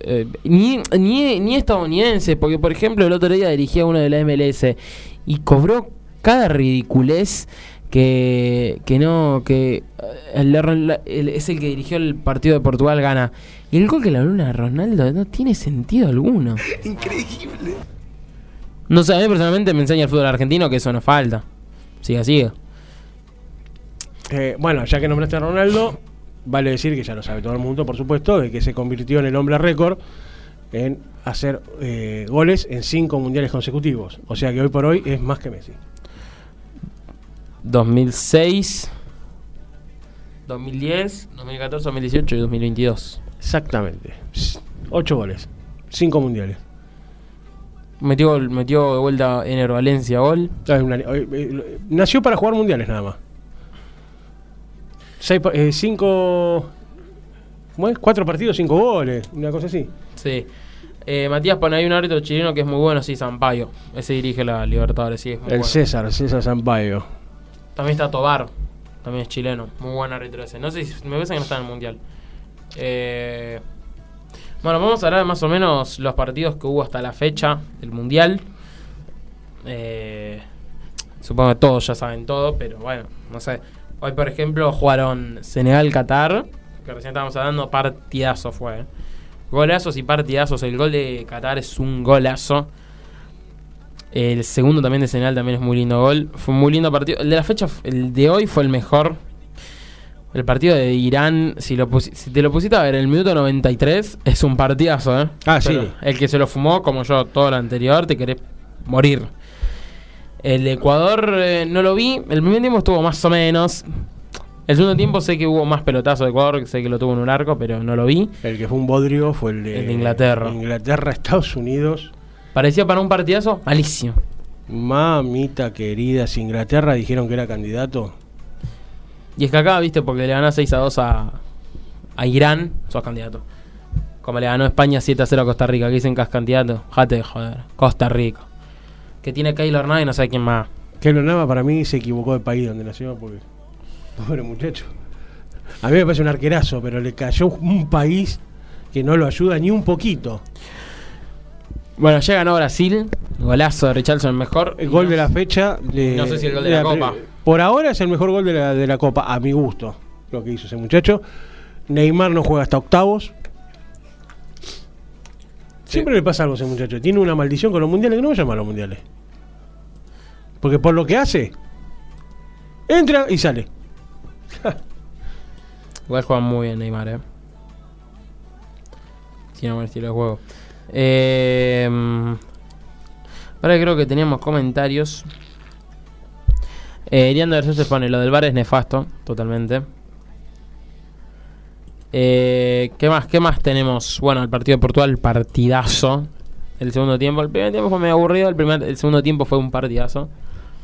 eh, ni, ni, ni estadounidense, porque por ejemplo el otro día dirigía uno de la MLS y cobró cada ridiculez que, que no, que eh, el- el- el- es el que dirigió el partido de Portugal gana. Y el gol que la luna de Ronaldo no tiene sentido alguno. Increíble. No sé, a mí personalmente me enseña el fútbol argentino que eso no falta. Siga, siga. Eh, bueno, ya que nombraste a Ronaldo, vale decir que ya lo sabe todo el mundo, por supuesto, de que se convirtió en el hombre récord en hacer eh, goles en cinco mundiales consecutivos. O sea que hoy por hoy es más que Messi. 2006, 2010, 2014, 2018 y 2022. Exactamente. Ocho goles, cinco mundiales. Metió, metió de vuelta Ener Valencia gol. Ah, eh, eh, nació para jugar mundiales nada más. Seis, eh, cinco, ¿cómo es? Cuatro partidos, cinco goles, una cosa así. Sí. Eh, Matías pone ahí un árbitro chileno que es muy bueno, sí, Sampaio. Ese dirige la Libertadores, sí, es muy El bueno. César, César Sampaio. También está Tobar, también es chileno. Muy buen árbitro ese. No sé si me parece que no está en el mundial. Eh, bueno, vamos a hablar de más o menos los partidos que hubo hasta la fecha del mundial. Eh, supongo que todos ya saben todo, pero bueno, no sé. Hoy, por ejemplo, jugaron Senegal-Qatar, que recién estábamos hablando, partidazo fue. eh. Golazos y partidazos. El gol de Qatar es un golazo. El segundo también de Senegal también es muy lindo gol. Fue un muy lindo partido. El de la fecha, el de hoy fue el mejor. El partido de Irán, si, lo pusi- si te lo pusiste a ver en el minuto 93, es un partidazo, ¿eh? Ah, sí. El que se lo fumó, como yo, todo lo anterior, te querés morir. El de Ecuador eh, no lo vi. El primer tiempo estuvo más o menos. El segundo tiempo sé que hubo más pelotazo de Ecuador, sé que lo tuvo en un arco, pero no lo vi. El que fue un bodrio fue el de, El de Inglaterra. Inglaterra, Estados Unidos. Parecía para un partidazo malísimo. Mamita querida, si Inglaterra dijeron que era candidato. Y es que acá, viste, porque le ganó 6 a 2 a, a Irán, sos candidato. Como le ganó España 7 a 0 a Costa Rica, que dicen que es candidato. Jate de joder. Costa Rica. Que tiene Keylor Navas y no sé quién más. Keylor Nava para mí se equivocó de país donde nació porque. Pobre muchacho. A mí me parece un arquerazo, pero le cayó un país que no lo ayuda ni un poquito. Bueno, ya ganó Brasil. Golazo de Richardson, el mejor. El gol de la fecha. de- No sé si el gol de la la- Copa. Por ahora es el mejor gol de la, de la Copa, a mi gusto, lo que hizo ese muchacho. Neymar no juega hasta octavos. Siempre le pasa algo a ese muchacho. Tiene una maldición con los mundiales que no vaya a los mundiales. Porque por lo que hace, entra y sale. Igual juega muy bien Neymar, eh. Tiene buen estilo de juego. Eh, mm, ahora creo que teníamos comentarios. Eh, Irian de Versus se pone, lo del bar es nefasto, totalmente. Eh, ¿Qué más? ¿Qué más tenemos? Bueno, el partido de Portugal, partidazo. El segundo tiempo, el primer tiempo fue medio aburrido, el, primer, el segundo tiempo fue un partidazo.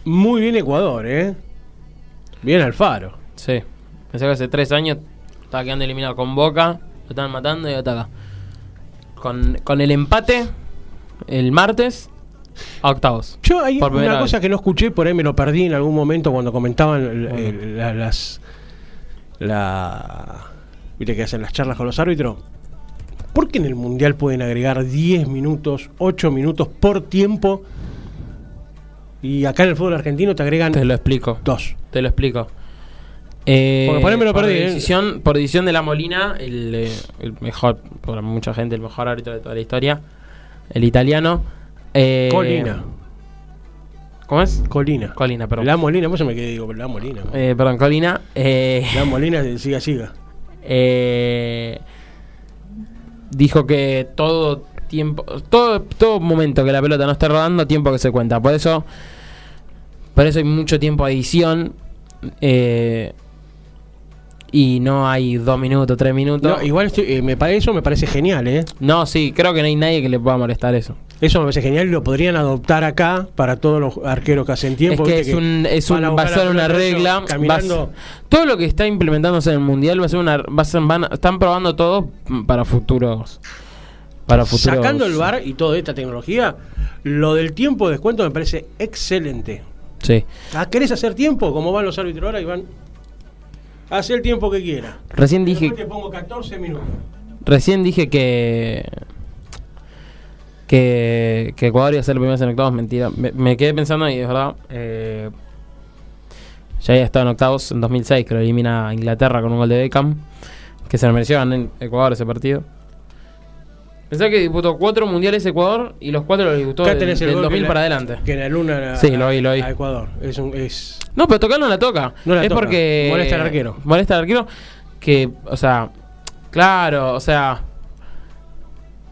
Muy bien Ecuador, ¿eh? Bien Alfaro. Sí. Pensé que hace tres años estaba quedando eliminado con Boca, lo estaban matando y acá. Con, con el empate el martes a octavos. Yo hay una cosa que no escuché, por ahí me lo perdí en algún momento cuando comentaban el- el- la- las. La. Viste que hacen las charlas con los árbitros. ¿Por qué en el mundial pueden agregar 10 minutos, 8 minutos por tiempo? Y acá en el fútbol argentino te agregan Te lo explico. dos. Te lo explico. Eh, Porque por ahí me lo por perdí, ¿eh? Decisión, Por decisión de la Molina, el, eh, el mejor, por mucha gente, el mejor árbitro de toda la historia. El italiano. eh, Colina. ¿Cómo es? Colina. Colina, perdón. La Molina, vos se me quedé, digo, la Molina. Perdón, Colina. Eh, La Molina, siga, siga. Eh, dijo que todo tiempo, todo, todo momento que la pelota no esté rodando, tiempo que se cuenta. Por eso, por eso hay mucho tiempo de edición. eh, y no hay dos minutos, tres minutos. No, igual estoy- eh, me parece, eso me parece genial, ¿eh? No, sí, creo que no hay nadie que le pueda molestar eso. Eso me parece genial y lo podrían adoptar acá para todos los arqueros que hacen tiempo. es que es un, es un, va a ser una regla. Caminando. todo lo que está implementándose en el mundial va a ser una. Va a ser, van están probando todo para futuros. Para futuros. Sacando el bar y toda esta tecnología, lo del tiempo de descuento me parece excelente. Sí. Ah, ¿Querés hacer tiempo? Como van los árbitros ahora y van. Haz el tiempo que quieras. Recién dije, te pongo 14 minutos. recién dije que. Que, que Ecuador iba a ser el primero en octavos, mentira. Me, me quedé pensando y es verdad. eh, ya había estado en octavos en 2006, que lo elimina a Inglaterra con un gol de Beckham. Que se lo mereció ganar en Ecuador ese partido. Pensá que disputó cuatro mundiales Ecuador y los cuatro los disputó del, del gol 2000 que la- para adelante. Que en la luna a, Sí, lo vi, lo vi. a Ecuador. Es un, es, No, pero tocar no la toca. No la es toca. porque. Molesta al arquero. Molesta al arquero. que, o sea, claro, o sea,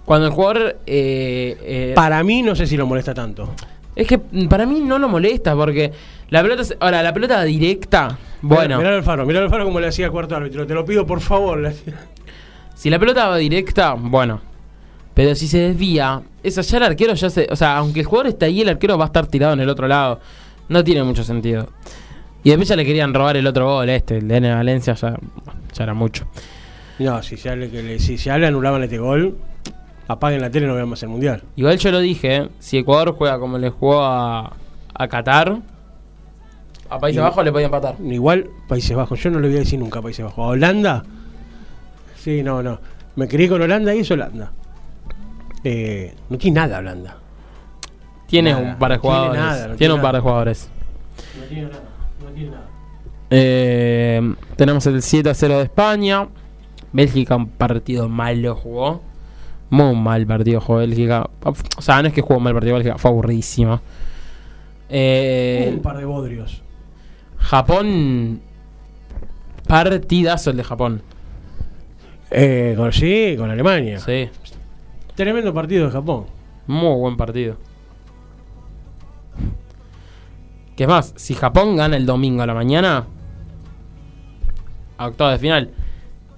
cuando el jugador... eh, eh, Para mí no sé si lo molesta tanto. es que mm, para mí no lo molesta porque la pelota... se- Ahora, la pelota directa, bueno, Mirá al Alfaro, mirá al Alfaro como le hacía cuarto árbitro. Te lo pido por favor. si la pelota va directa, bueno. Pero si se desvía, eso ya el arquero ya se... O sea, aunque el jugador esté ahí, el arquero va a estar tirado en el otro lado. No tiene mucho sentido. Y después ya le querían robar el otro gol, este, el de N Valencia, ya, ya era mucho. No, si le- si ya le anulaban este gol, apaguen la tele y no veamos el mundial. Igual yo lo dije, ¿eh? si Ecuador juega como le jugó a, a Qatar, a Países Y- Bajos le podía empatar. Igual Países Bajos, yo no le voy a decir nunca Países Bajos. ¿A Holanda? Sí, no, no. Me crié con Holanda y es Holanda. Eh, no tiene nada Holanda. Tiene Nada, un par de tiene jugadores. nada, no tiene tiene un par de nada. jugadores. No tiene nada, no tiene nada. Eh, tenemos el 7 a 0 de España. Bélgica, un partido malo jugó. Muy mal partido jugó Bélgica. O sea, no es que jugó mal partido Bélgica, fue aburridísimo. Eh, Un par de bodrios. Japón. Partidazo el de Japón. Eh, con, sí, con Alemania. Sí, Tremendo partido de Japón. muy buen partido. Que es más, si Japón gana el domingo a la mañana, a octavos de final,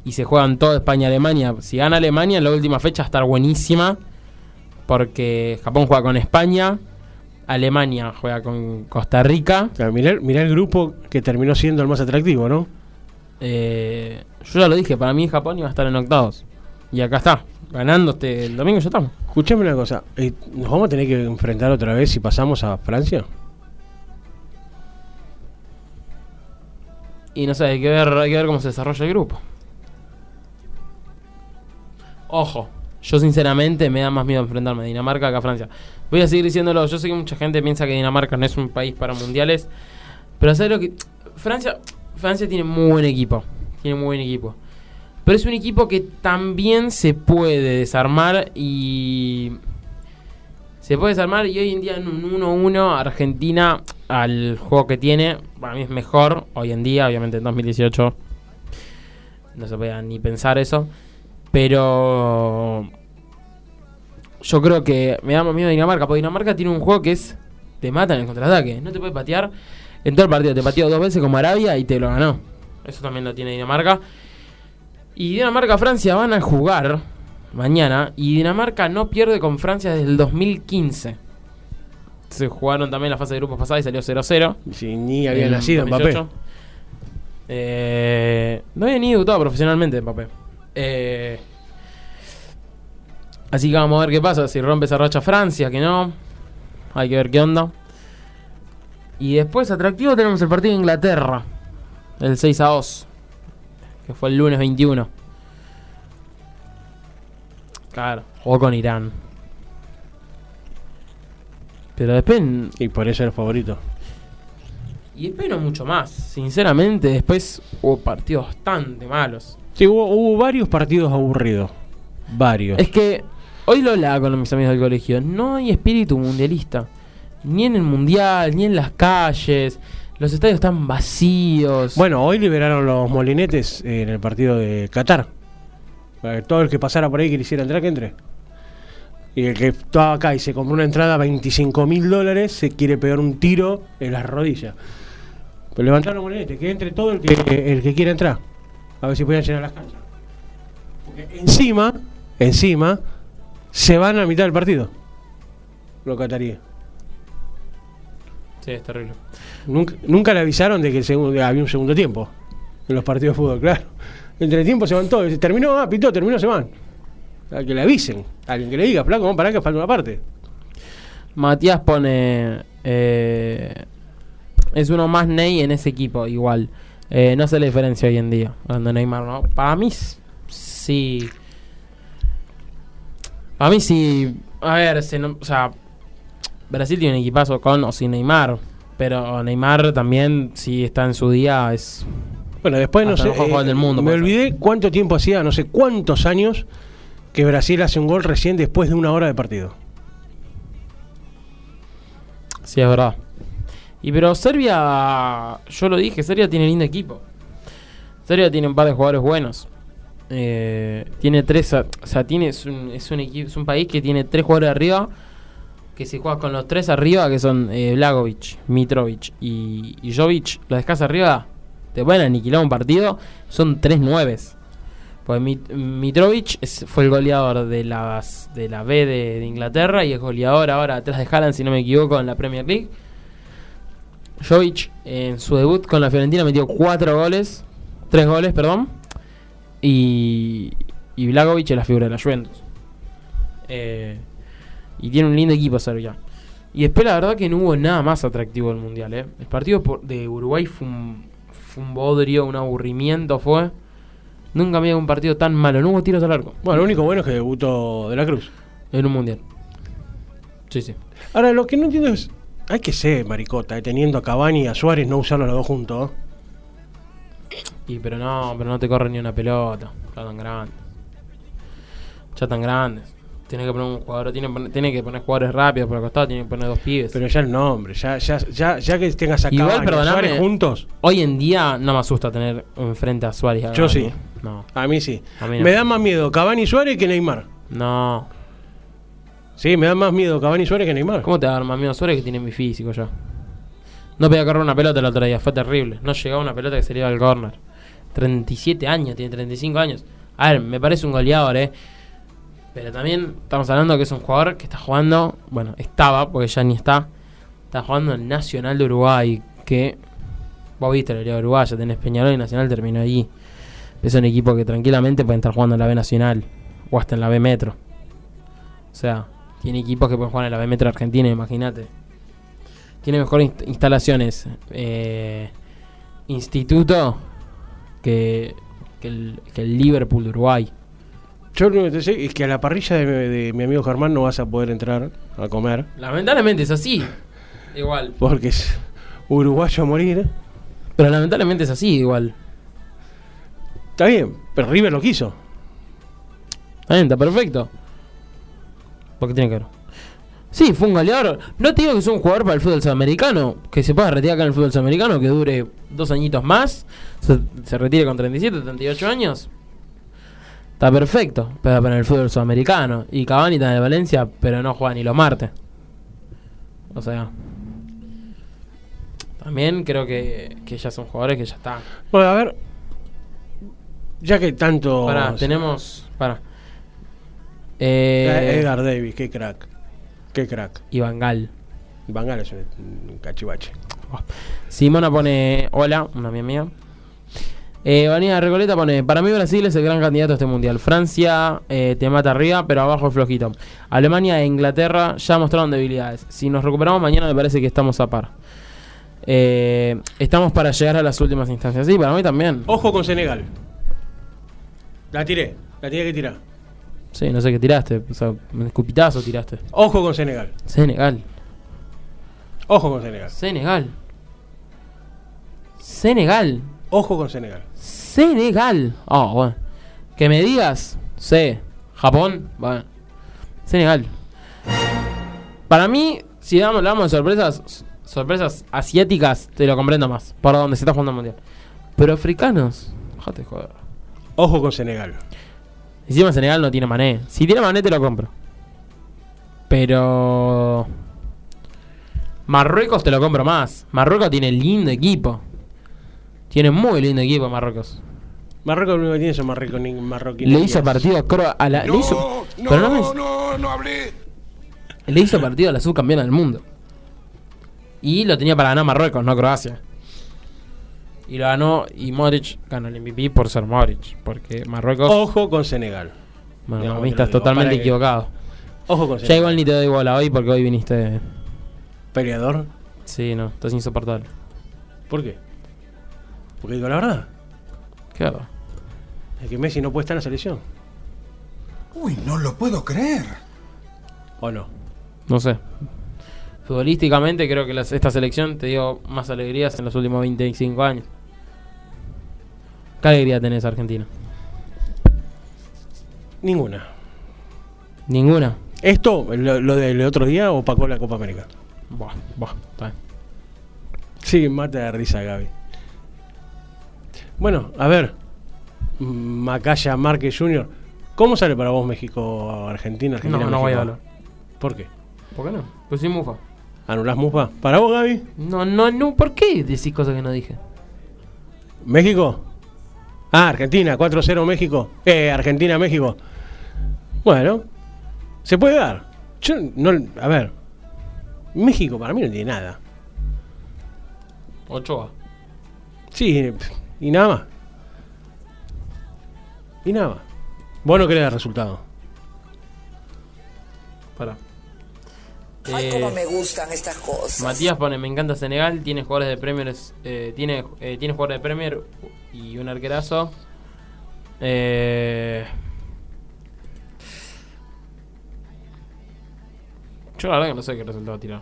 y se juegan todo España-Alemania, si gana Alemania, la última fecha va a estar buenísima, porque Japón juega con España, Alemania juega con Costa Rica. Claro, mirá, mirá el grupo que terminó siendo el más atractivo, ¿no? Eh, yo ya lo dije, para mí Japón iba a estar en octavos. Y acá está, ganando este el domingo ya estamos. Escuchame una cosa. eh, ¿Nos vamos a tener que enfrentar otra vez si pasamos a Francia? Y no sé, hay que ver, hay que ver cómo se desarrolla el grupo. Ojo, yo sinceramente me da más miedo enfrentarme a Dinamarca que a Francia. Voy a seguir diciéndolo, yo sé que mucha gente piensa que Dinamarca no es un país para mundiales, pero ¿sabes lo que? Francia, Francia tiene muy buen equipo, tiene muy buen equipo. Pero es un equipo que también se puede desarmar y... Se puede desarmar y hoy en día en un 1-1 Argentina al juego que tiene, para mí es mejor hoy en día, obviamente en 2018 no se podía ni pensar eso, pero yo creo que me da más miedo Dinamarca, porque Dinamarca tiene un juego que es te mata en el contraataque, no te puede patear en todo el partido, te pateó dos veces como Arabia y te lo ganó. Eso también lo tiene Dinamarca. Y Dinamarca-Francia van a jugar mañana y Dinamarca no pierde con Francia desde el 2015. Se jugaron también la fase de grupos pasada y salió 0-0. Si ni había en nacido 2018. Mbappé. Eh, no había ni debutado profesionalmente Mbappé. Eh, así que vamos a ver qué pasa. Si rompe esa racha Francia, que no. Hay que ver qué onda. Y después, atractivo, tenemos el partido de Inglaterra. El 6 a 2. Que fue el lunes 21. Claro, jugó con Irán. Pero después Y por eso era el favorito. y después no mucho más. Sinceramente, después hubo partidos bastante malos. Sí, hubo, hubo varios partidos aburridos. Varios. Es que hoy lo hablaba con mis amigos del colegio. No hay espíritu mundialista. Ni en el mundial, ni en las calles. Los estadios están vacíos. Bueno, hoy liberaron los molinetes eh, en el partido de Qatar. Para que todo el que pasara por ahí que quisiera entrar, que entre. Y el que estaba acá y se compró una entrada a 25 mil dólares, se quiere pegar un tiro en las rodillas. Pero levantaron los molinetes, que entre todo el que, el que quiera entrar. A ver si pueden llenar las canchas. Porque encima, encima, se van a mitad del partido. Los cataríes. Sí, es terrible. Nunca, nunca le avisaron de que el segundo, había un segundo tiempo en los partidos de fútbol, claro. Entre tiempo se van todos. Terminó, ah, pitó, terminó, se van. A que le avisen. A alguien que le diga, flaco, vamos para acá, falta una parte. Matías pone. eh, es uno más Ney en ese equipo, igual. Eh, no sé la diferencia hoy en día. Cuando Neymar no. Para mí, sí. Para mí, sí. A ver, se no- o sea. Brasil tiene un equipazo con o sin Neymar. Pero Neymar también, si está en su día, es. Bueno, después no sé. del mundo, me ser. olvidé cuánto tiempo hacía, no sé cuántos años, que Brasil hace un gol recién después de una hora de partido. Sí, es verdad. Y pero Serbia, yo lo dije, Serbia tiene lindo equipo. Serbia tiene un par de jugadores buenos. Eh, tiene tres, o sea, tiene, es, un, es, un equipo, es un país que tiene tres jugadores arriba. Que si juegas con los tres arriba, que son eh, Blagovic, Mitrovic y, y Jovic, los dejas arriba, te pueden aniquilar un partido. Son tres nueves. Pues Mit- Mitrovic fue el goleador de, las, de la B de, de Inglaterra y es goleador ahora atrás de Haaland, si no me equivoco, en la Premier League. Jovic en su debut con la Fiorentina metió cuatro goles, tres goles, perdón. Y, y Blagovic es la figura de la Juventus. Eh, y tiene un lindo equipo Serbia. Y después la verdad que no hubo nada más atractivo del Mundial. ¿eh? El partido de Uruguay fue un, fue un bodrio, un aburrimiento fue. Nunca me dio un partido tan malo. No hubo tiros al arco Bueno, lo único bueno es que debutó De la Cruz. en un Mundial. Sí, sí. Ahora, lo que no entiendo es. Hay que ser maricota, eh, teniendo a Cavani y a Suárez, no usarlos los dos juntos. ¿eh? Y pero no, pero no te corre ni una pelota. Ya tan grande. Ya tan grandes. Tiene que poner un jugador, tiene, tiene que poner jugadores rápidos por el costado, tiene que poner dos pibes. Pero ya el nombre, ya, ya, ya, ya que tengas a Igual, Cavani y a. Suárez juntos, Hoy en día no me asusta tener enfrente a Suárez. a Yo sí. No, a mí sí. A mí no. Me da más miedo Cavani y Suárez que Neymar. no. Sí, me da más miedo Cavani y Suárez que Neymar. ¿Cómo te va a dar más miedo Suárez que tiene mi físico ya? No podía correr una pelota el otro día, fue terrible. No llegaba una pelota que se le iba al corner. 37 años, tiene 35 años. A ver, me parece un goleador, ¿eh? Pero también estamos hablando que es un jugador que está jugando, bueno, estaba, porque ya ni está, está jugando en Nacional de Uruguay, que vos viste la Liga Uruguay, ya tenés Peñarol y Nacional terminó allí. Es un equipo que tranquilamente puede estar jugando en la B Nacional o hasta en la B Metro. O sea, tiene equipos que pueden jugar en la B Metro Argentina, imagínate. Tiene mejores inst- instalaciones. eh, instituto que, que, el, que el Liverpool de Uruguay. Yo lo único que te sé es que a la parrilla de, de mi amigo Germán no vas a poder entrar a comer. Lamentablemente es así. Igual. Porque es uruguayo a morir. Pero lamentablemente es así, igual. Está bien, pero River lo quiso. Está bien, está perfecto. ¿Por qué tiene que ver? Sí, fue un goleador. No te digo que es un jugador para el fútbol sudamericano. Que se pueda retirar acá en el fútbol sudamericano. Que dure dos añitos más. Se, se retire con 37, 38 años. Está perfecto. Pero para el fútbol sudamericano. Y Cavani está en el Valencia, pero no juega ni los martes. O sea. También creo que, que ya son jugadores que ya están. Bueno, a ver. Ya que tanto. Pará, tenemos. Pará. Eh, Edgar Davis, qué crack. Qué crack. Iván Gal. Bangal es un, cachivache. Simona pone hola, una mía mía. Eh, Vanilla Recoleta pone, para mí Brasil es el gran candidato a este mundial. Francia eh, te mata arriba, pero abajo es flojito. Alemania e Inglaterra ya mostraron debilidades. Si nos recuperamos mañana me parece que estamos a par. Eh, estamos para llegar a las últimas instancias. Sí, para mí también. Ojo con Senegal. La tiré, la tiré que tirar. Sí, no sé qué tiraste. O sea, un escupitazo tiraste. Ojo con Senegal. Senegal. Ojo con Senegal. Senegal. Senegal. Ojo con Senegal. Senegal. Oh, bueno. Que me digas, sé, Japón, bueno. Senegal. Para mí, si damos, hablamos de sorpresas, sorpresas asiáticas, te lo comprendo más. Por donde se está jugando el mundial. Pero africanos, de joder. Ojo con Senegal. Encima Senegal no tiene mané. Si tiene mané, te lo compro. Pero. Marruecos te lo compro más. Marruecos tiene lindo equipo. Tiene muy lindo equipo Marruecos. Marruecos lo único que tiene son. Le hizo partido a la, le hizo, pero no, me- no, no hablé. le hizo partido a la subcampeona del mundo. Y lo tenía para ganar Marruecos, no Croacia. Y lo ganó y Modric ganó el MVP por ser Modric. Porque Marruecos, Ojo con Senegal. bueno, Ya, mí estás digo, totalmente que- equivocado. Ojo con Ya Senegal. igual ni te doy bola hoy porque hoy viniste. Peleador. Sí, no, estás insoportable. ¿Por qué? Porque digo la verdad. ¿Qué verdad? Es que Messi no puede estar en la selección. Uy, no lo puedo creer. ¿O no? No sé. Futbolísticamente creo que las- esta selección te dio más alegrías en los últimos 25 años. ¿Qué alegría tenés Argentina? Ninguna. Ninguna. ¿Esto, lo, lo del otro día, opacó la Copa América? Buah, buah, está bien. Sí, mata de risa, Gaby. Bueno, a ver. Macaya Márquez Jr. ¿Cómo sale para vos México, Argentina, Argentina? No, no voy a México? hablar. ¿Por qué? ¿Por qué no? Pues sí, mufa. ¿Anulás Mufa? ¿Para vos, Gaby? No, no, no. ¿Por qué decís cosas que no dije? ¿México? Ah, Argentina, 4-0 México. Eh, Argentina, México. Bueno, se puede dar. Yo no, a ver, México para mí no tiene nada. Ochoa. Sí, y nada más. Y nada más. Vos no querés dar resultado. Para. Ay, Eh, cómo me gustan estas cosas. Matías pone, me encanta Senegal, tiene jugadores de Premier, eh, tiene, eh, tiene jugadores de Premier y un arquerazo. Eh, yo la verdad que no sé qué resultado tirar.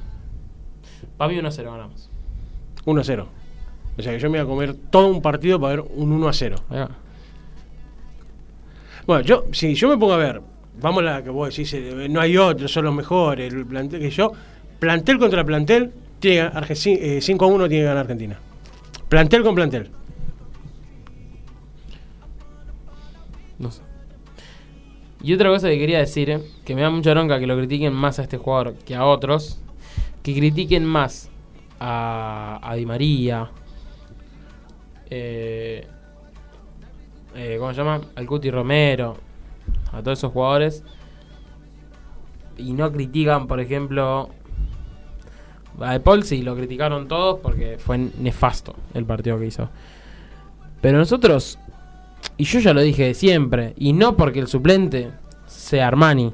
Para mí 1-0 ganamos. 1-0. O sea que yo me voy a comer todo un partido para ver un 1-0. Ahí va. Bueno, yo, si yo me pongo a ver, vamos a la que vos decís, eh, no hay otros, son los mejores, el plantel que yo, plantel contra plantel, tiene que ganar Arge- eh, 5 a 1 tiene que ganar Argentina. Plantel con plantel. No sé. Y otra cosa que quería decir, que me da mucha bronca que lo critiquen más a este jugador que a otros, que critiquen más a, Di María, eh, eh, ¿cómo se llama? Al Cuti Romero, a todos esos jugadores, y no critican, por ejemplo, a De Paul lo criticaron todos porque fue nefasto el partido que hizo. Pero nosotros y yo ya lo dije siempre. Y no porque el suplente sea Armani.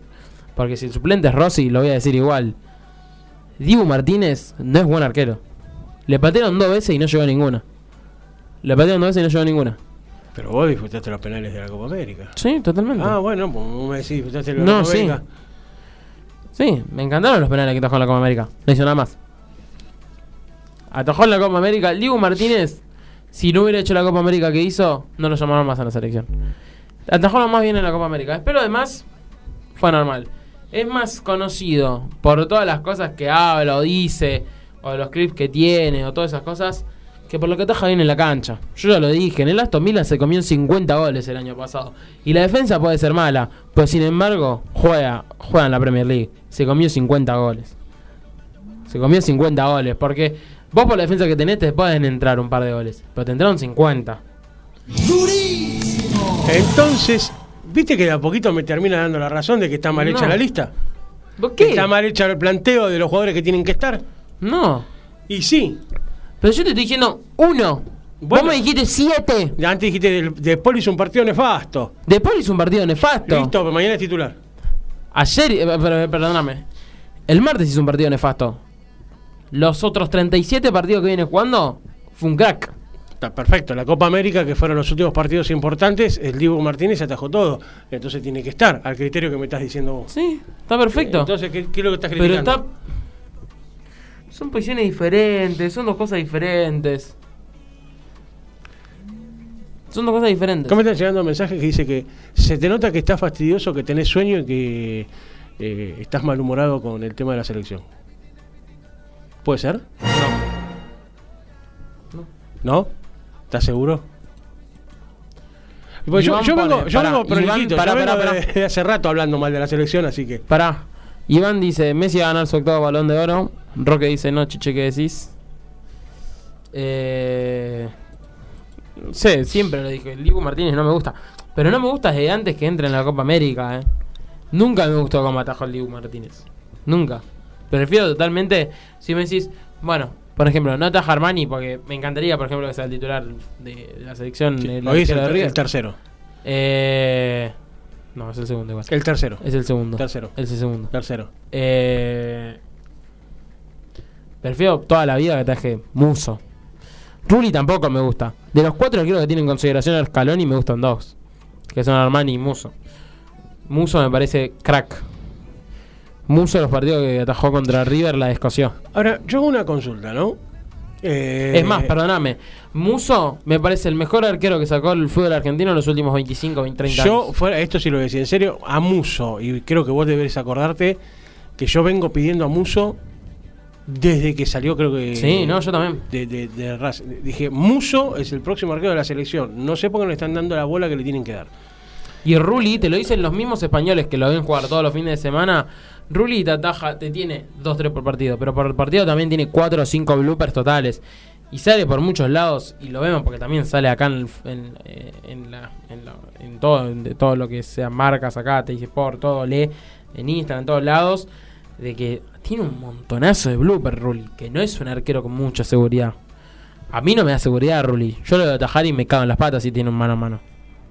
Porque si el suplente es Rossi, lo voy a decir igual. Dibu Martínez no es buen arquero. Le patearon dos veces y no llegó a ninguna. Le patearon dos veces y no llegó a ninguna. Pero vos disfrutaste los penales de la Copa América. Sí, totalmente. Ah, bueno, pues vos me decís, disfrutaste los No, Copa sí. América. Sí, me encantaron los penales que atajó en la Copa América. No hizo nada más. Atajó en la Copa América. Dibu Martínez, si no hubiera hecho la Copa América que hizo, no lo llamaron más a la selección. Atajó lo más bien en la Copa América. Espero además, fue normal. Es más conocido por todas las cosas que habla o dice, o los clips que tiene, o todas esas cosas, que por lo que ataja bien en la cancha. Yo ya lo dije, en el Aston Villa se comió 50 goles el año pasado. Y la defensa puede ser mala, pero sin embargo, juega, juega en la Premier League. Se comió 50 goles. Se comió 50 goles, porque vos por la defensa que tenés te pueden entrar un par de goles, pero te entraron 50. Entonces, ¿viste que de a poquito me termina dando la razón de que está mal hecha No. la lista? ¿Vos Que qué? está mal hecha el planteo de los jugadores que tienen que estar. No. Y sí. Pero yo te estoy diciendo uno. Bueno. Vos me dijiste siete. Antes dijiste, del- de Paul hizo un partido nefasto. Después hizo un partido nefasto. Listo, pero mañana es titular. Ayer, eh, perdóname. El martes hizo un partido nefasto. Los otros 37 partidos que viene jugando, fue un crack. Está perfecto. La Copa América, que fueron los últimos partidos importantes, el Dibu Martínez atajó todo. Entonces tiene que estar al criterio que me estás diciendo vos. Sí, está perfecto. Entonces, ¿qué, qué es lo que estás pero criticando? está. Son posiciones diferentes, son dos cosas diferentes. Son dos cosas diferentes. Me están llegando mensajes que dice que se te nota que estás fastidioso, que tenés sueño y que eh, estás malhumorado con el tema de la selección. ¿Puede ser? No. ¿No? ¿Estás seguro? Pues yo, Iván yo vengo, pone, yo vengo Iván, prolijito, pará, yo vengo pará, de- hace rato hablando mal de la selección, así que... Pará. Iván dice, Messi va a ganar su octavo balón de oro. Roque dice, no, chiche, ¿qué decís? Eh... No sé, siempre lo dije. El Dibu Martínez no me gusta. Pero no me gusta desde antes que entre en la Copa América, eh. Nunca me gustó cómo atajó el Dibu Martínez. Nunca. Prefiero totalmente, si me decís, bueno, por ejemplo, no ataja Armani porque me encantaría, por ejemplo, que sea el titular de, la selección. Sí, el hoy es arquero el, tercero. Eh... No, es el segundo igual. El tercero. Es el segundo. Tercero. Es el segundo. Tercero. Eh, prefiero toda la vida que traje Muso. Rulli tampoco me gusta. De los cuatro arqueros que tienen en consideración a Scaloni, me gustan dos. Que son Armani y Muso. Muso me parece crack. Muso los partidos que atajó contra River la descoció. Ahora, yo hago una consulta, ¿no? Eh, Es más, perdóname. Muso me parece el mejor arquero que sacó el fútbol argentino en los últimos 25, 20, 30 Yo, años. fuera, esto sí lo decía en serio, a Muso, y creo que vos deberes acordarte que yo vengo pidiendo a Muso desde que salió, creo que. Sí, no, yo también. De, de-. Dije, Muso es el próximo arquero de la selección. No sé por qué no le están dando la bola que le tienen que dar. Y Rulli, te lo dicen los mismos españoles que lo ven jugar todos los fines de semana. Rulli te ataja, te tiene 2-3 por partido, pero por partido también tiene 4 o 5 bloopers totales. Y sale por muchos lados, y lo vemos porque también sale acá en, en, eh, en la- en la- todo, de todo lo que sea marcas acá, te dice por todo, lee en Instagram, en todos lados, de que tiene un montonazo de bloopers Rulli, que no es un arquero con mucha seguridad. A mí no me da seguridad Rulli. Yo lo voy atajar y me cago en las patas si tiene un mano a mano.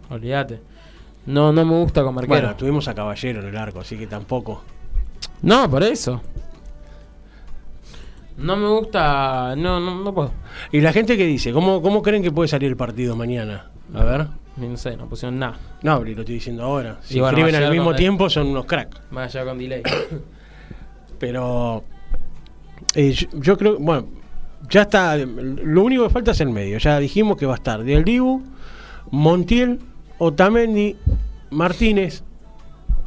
Olvídate. No, no me gusta como arquero. Bueno, tuvimos a Caballero en el arco, así que tampoco. No, por eso. No me gusta. No, no, no puedo. Y la gente que dice, ¿cómo, ¿cómo creen que puede salir el partido mañana? A ver. No sé, no pusieron nada. No, lo estoy diciendo ahora. Si bueno, escriben al mismo tiempo son unos cracks. Más allá con delay. Pero eh, yo, yo creo, bueno, ya está. Lo único que falta es el medio. Ya dijimos que va a estar Del Dibu, Montiel, Otamendi, Martínez,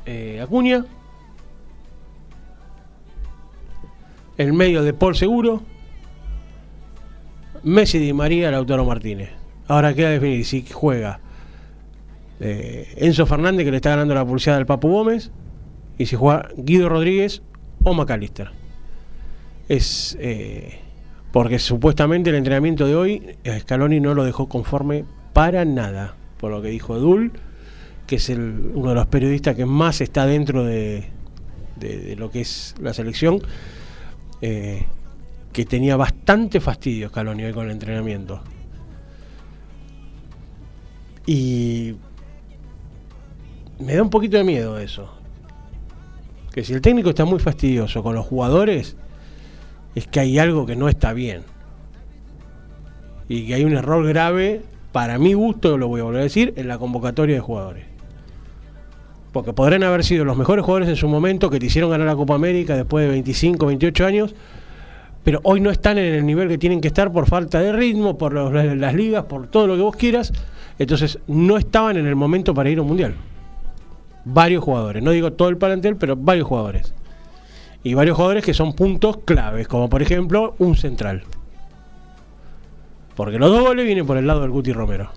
eh, Acuña. El medio de Paul Seguro, Messi Di María, Lautaro Martínez. Ahora queda definir si juega eh, Enzo Fernández, que le está ganando la pulseada al Papu Gómez, y si juega Guido Rodríguez o McAllister. Es eh, porque supuestamente el entrenamiento de hoy a Scaloni no lo dejó conforme para nada, por lo que dijo Dul, que es uno de los periodistas que más está dentro de, de- de lo que es la selección, eh, que tenía bastante fastidio Scaloni con el entrenamiento. Y me da un poquito de miedo eso. Que si el técnico está muy fastidioso con los jugadores, es que hay algo que no está bien. Y que hay un error grave, para mi gusto, lo voy a volver a decir, en la convocatoria de jugadores. Porque podrán haber sido los mejores jugadores en su momento que te hicieron ganar la Copa América después de 25, 28 años, pero hoy no están en el nivel que tienen que estar por falta de ritmo, por las ligas, por todo lo que vos quieras. Entonces no estaban en el momento para ir a un mundial. Varios jugadores, no digo todo el plantel, pero varios jugadores. Y varios jugadores que son puntos claves, como por ejemplo un central. Porque los dos goles vienen por el lado del Guti Romero.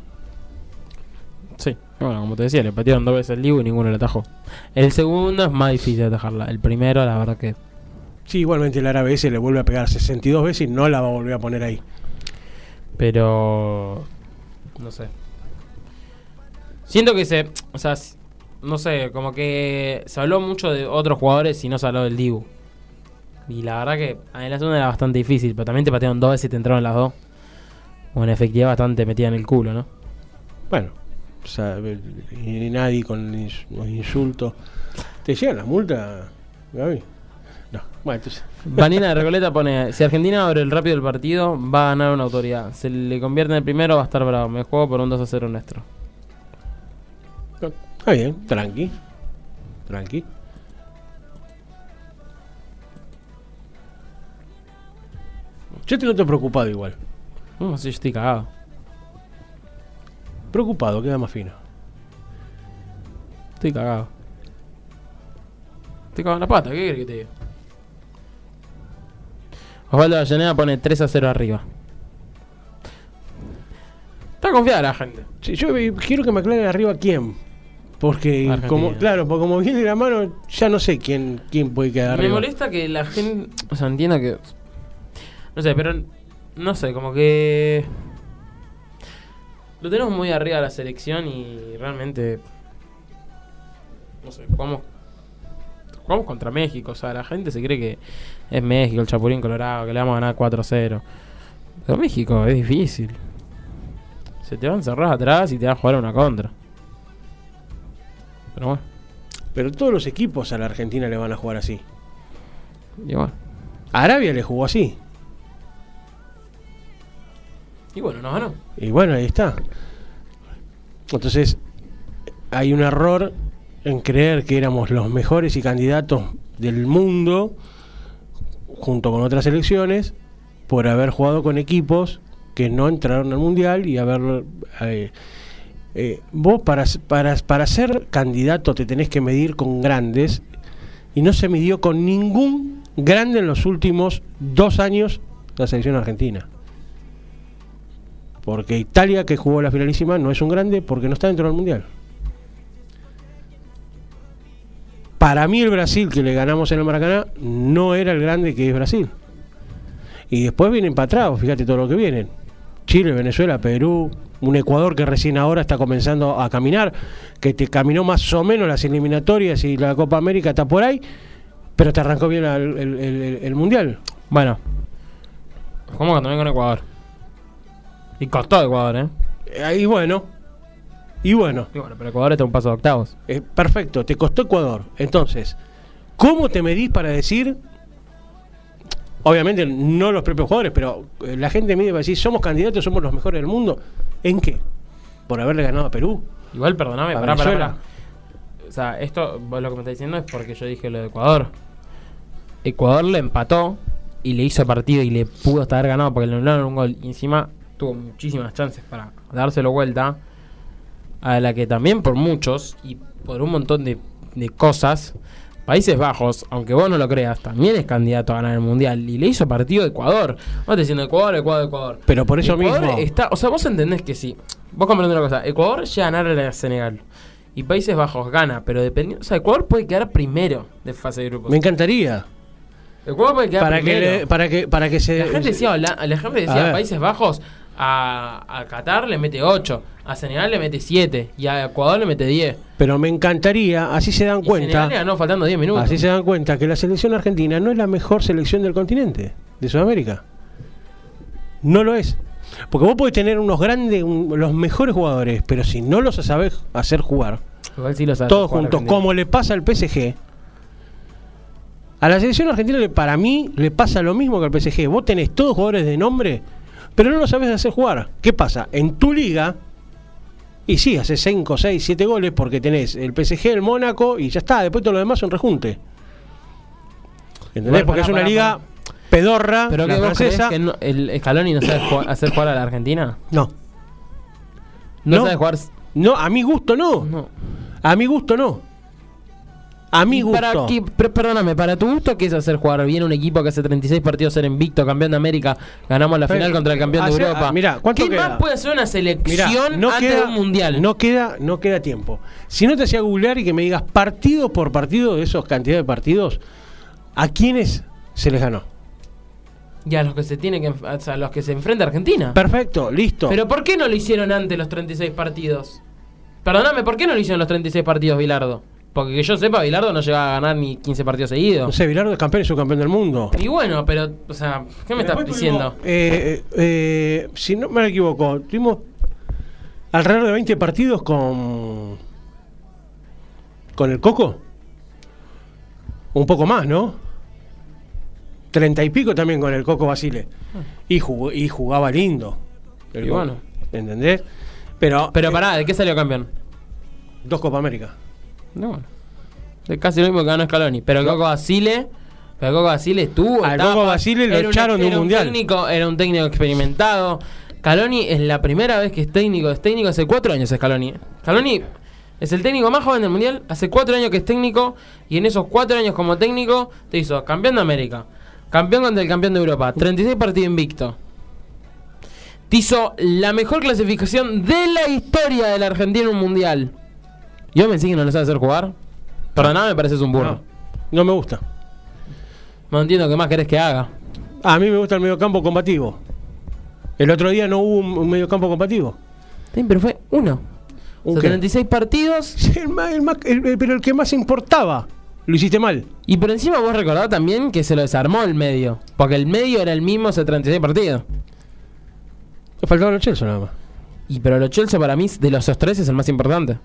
Sí, bueno, como te decía, le patearon dos veces el Dibu y ninguno le atajó. El segundo es más difícil de atajarla. El primero, la verdad que. Sí, igualmente el árabe ese le vuelve a pegar 62 veces y no la va a volver a poner ahí. Pero. No sé. Siento que se. O sea, no sé, como que se habló mucho de otros jugadores y no se habló del Dibu. Y la verdad que en la segunda era bastante difícil, pero también te patearon dos veces y te entraron las dos. Bueno, efectividad bastante metida en el culo, ¿no? Bueno, o sea, y nadie con los insultos. ¿Te llegan las multas, Gaby? No, bueno, entonces. Vanina de Recoleta pone: Si Argentina abre el rápido el partido, va a ganar una autoridad. Se le convierte en el primero, va a estar bravo. Me juego por un 2 a 0 nuestro. Está bien, tranqui. Tranqui. Yo te noto preocupado igual. No, sí, yo estoy cagado. Preocupado, queda más fino. Estoy cagado. Estoy cagado en la pata, ¿qué querés que te diga? Osvaldo Avellaneda pone 3 a 0 arriba. Está confiada la gente. Sí, yo quiero que me aclaren arriba quién. Porque Argentina. como, claro, porque como viene la mano, ya no sé quién, quién puede quedar Me arriba. molesta que la gente. O sea, entiendo que. No sé, pero. No sé, como que. Lo tenemos muy arriba de la selección y realmente. No sé, jugamos. Jugamos contra México, o sea, la gente se cree que es México, el Chapulín Colorado, que le vamos a ganar 4-0. Pero México es difícil. Se te van cerrar atrás y te va a jugar una contra. Pero bueno, Pero todos los equipos a la Argentina le van a jugar así. igual. A Arabia le jugó así. Y bueno, nos ganó. Y bueno, ahí está. Entonces, hay un error en creer que éramos los mejores y candidatos del mundo, junto con otras elecciones, por haber jugado con equipos que no entraron al mundial y haber. eh, eh, vos, para, para, para ser candidato, te tenés que medir con grandes, y no se midió con ningún grande en los últimos dos años la selección argentina. Porque Italia, que jugó la finalísima, no es un grande porque no está dentro del mundial. Para mí, el Brasil que le ganamos en el Maracaná no era el grande que es Brasil. Y después vienen para atrás, fíjate todo lo que vienen. Chile, Venezuela, Perú, un Ecuador que recién ahora está comenzando a caminar, que te caminó más o menos las eliminatorias y la Copa América está por ahí, pero te arrancó bien el, el- el- Mundial. Bueno. Jugamos también con Ecuador. Y costó Ecuador, ¿eh? Eh, Ahí bueno, y bueno, Y bueno, pero Ecuador está un paso de octavos. eh, perfecto, te costó Ecuador. Entonces, ¿cómo te medís para decir, obviamente no los propios jugadores, pero eh, la gente mide para decir, somos candidatos, somos los mejores del mundo? ¿En qué? ¿Por haberle ganado a Perú? Igual, perdóname, pará, pará. O sea, esto, vos lo que me estás diciendo es porque yo dije lo de Ecuador. Ecuador le empató y le hizo partido y le pudo hasta haber ganado porque le anularon un gol. Y encima tuvo muchísimas chances para dárselo vuelta. A la que también por muchos y por un montón de, de cosas, Países Bajos, aunque vos no lo creas, también es candidato a ganar el mundial. Y le hizo partido a Ecuador. Vos estás diciendo Ecuador, Ecuador, Ecuador. Pero por eso Ecuador mismo- Está, o sea, vos entendés que sí. Vos comprendés una cosa. Ecuador llega a ganar a Senegal. Y Países Bajos gana, pero dependiendo. O sea, Ecuador puede quedar primero de fase de grupos. Me encantaría. Ecuador puede quedar Para que, primero. le- para, que, para que se... La gente decía, Hola- la gente decía. Países Bajos a, a Qatar le mete 8, a Senegal le mete 7 y a Ecuador le mete 10. Pero me encantaría, así se dan Y cuenta... Senegal ganó faltando 10 minutos. Así se dan cuenta que la selección argentina no es la mejor selección del continente, de Sudamérica. No lo es. Porque vos podés tener unos grandes, un- los mejores jugadores, pero si no los sabés hacer jugar, Igual sí lo sabe todos jugar juntos, como le pasa al PSG, a la selección argentina, para mí, le pasa lo mismo que al PSG. Vos tenés todos jugadores de nombre, pero no los sabés hacer jugar. ¿Qué pasa? En tu liga, y sí, haces 5, 6, 7 goles porque tenés el PSG, el Mónaco, y ya está. Después todo lo demás son rejunte. ¿Entendés? Porque es una liga pedorra, ¿Pero la francesa. que no- el Scaloni no sabe jugar- hacer jugar a la Argentina? No. No, No. sabe jugar. No, a mi gusto no. No. A mi gusto no. A mi gusto. Para perdóname, para tu gusto, ¿qué es hacer jugar bien un equipo que hace 36 partidos ser invicto, campeón de América, ganamos la Pero, final contra el campeón de Europa? ah, mirá, ¿cuánto ¿Qué queda? más puede hacer una Mirá, selección no antes queda, de un mundial? No queda, no queda tiempo. Si no te hacía googlear y que me digas partido por partido de esos cantidad de partidos, ¿a quiénes se les ganó? Y a los que se tiene que, o sea, a los que se enfrenta Argentina. Perfecto, listo. Pero ¿por qué no lo hicieron antes los 36 partidos? Perdóname, ¿por qué no lo hicieron los 36 partidos Bilardo? Porque que yo sepa, Bilardo no llegaba a ganar ni 15 partidos no seguidos. sé, Bilardo es campeón y subcampeón del mundo. Y bueno, pero, o sea, ¿qué me estás diciendo? tuvimos, eh, eh, eh, si no me equivoco, tuvimos alrededor de 20 partidos con. con el Coco. Un poco más, ¿no? Treinta y pico también con el Coco Basile. Y, jugó- y jugaba lindo. el Ah. Y bueno. ¿Entendés? Pero. Pero eh, pará, ¿de qué salió campeón? Dos Copa América. No, bueno. Es casi lo mismo que ganó Scaloni. Pero el Coco Basile. Pero Coco Basile estuvo. Estaba- Coco Basile lo echaron de un era mundial. Técnico, era un técnico experimentado. Scaloni es la primera vez que es técnico. Es técnico hace cuatro años, Scaloni. Scaloni es el técnico más joven del mundial. Hace cuatro años que es técnico. Y en esos cuatro años como técnico, te hizo campeón de América. Campeón contra el campeón de Europa. 36 partidos invicto. Te hizo la mejor clasificación de la historia de la Argentina en un mundial. ¿Y vos me que no lo sabe hacer jugar? Perdóname, me pareces un burro. No, no me gusta. No entiendo qué más querés que haga. A mí me gusta el mediocampo combativo. El otro día no hubo un, un mediocampo combativo. Sí, pero fue uno. ¿Un sea, qué? 36 partidos. El el el- pero el que más importaba, lo hiciste mal. Y por encima vos recordás también que se lo desarmó el medio. Porque el medio era el mismo hace 36 partidos. Le faltaban los Chelsea nada más. Y pero los Chelsea para mí de los tres es el más importante.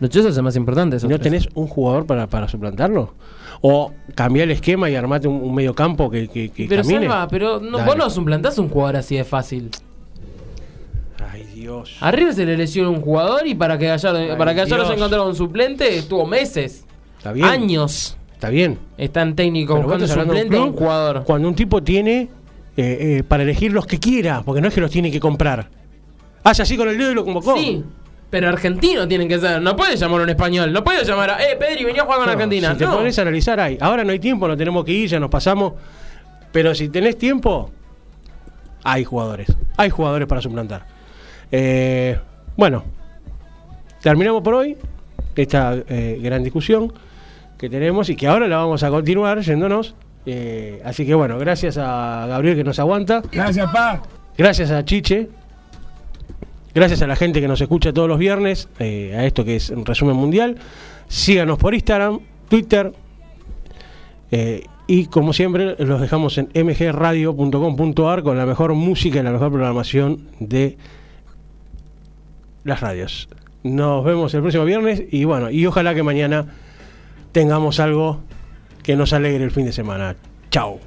Los Chelsea es el más importante. de ¿Y esos no tres. tenés un jugador para, para suplantarlo? ¿O cambiar el esquema y armate un, un mediocampo que, que, que Pero camine? Salva, pero no, vos no suplantás un jugador así de fácil. Ay, Dios. A River se le lesionó un jugador y para que Gallardo, Ay, para que Gallardo Dios. haya encontrado un suplente estuvo meses, Está bien. años. Está bien. Están técnicos buscando un suplente un club jugador. Cuando un tipo tiene eh, eh, para elegir los que quiera, porque no es que los tiene que comprar. Hace así con el dedo y lo convocó. Sí, Pero argentino tienen que ser. No puedes llamar a un español. No puedes llamar a. Eh, Pedri, venía a jugar con No, Argentina. Si te no. pones a analizar, hay. Ahora no hay tiempo, no tenemos que ir, ya nos pasamos. Pero si tenés tiempo, hay jugadores. Hay jugadores para suplantar. Eh, bueno, terminamos por hoy esta eh, gran discusión que tenemos y que ahora la vamos a continuar yéndonos. Eh, así que bueno, gracias a Gabriel que nos aguanta. Gracias, pa. Gracias a Chiche. Gracias a la gente que nos escucha todos los viernes eh, a esto que es un resumen mundial. Síganos por Instagram, Twitter. eh, y como siempre, los dejamos en mgradio.com.ar con la mejor música y la mejor programación de las radios. Nos vemos el próximo viernes y bueno, y ojalá que mañana tengamos algo que nos alegre el fin de semana. Chao.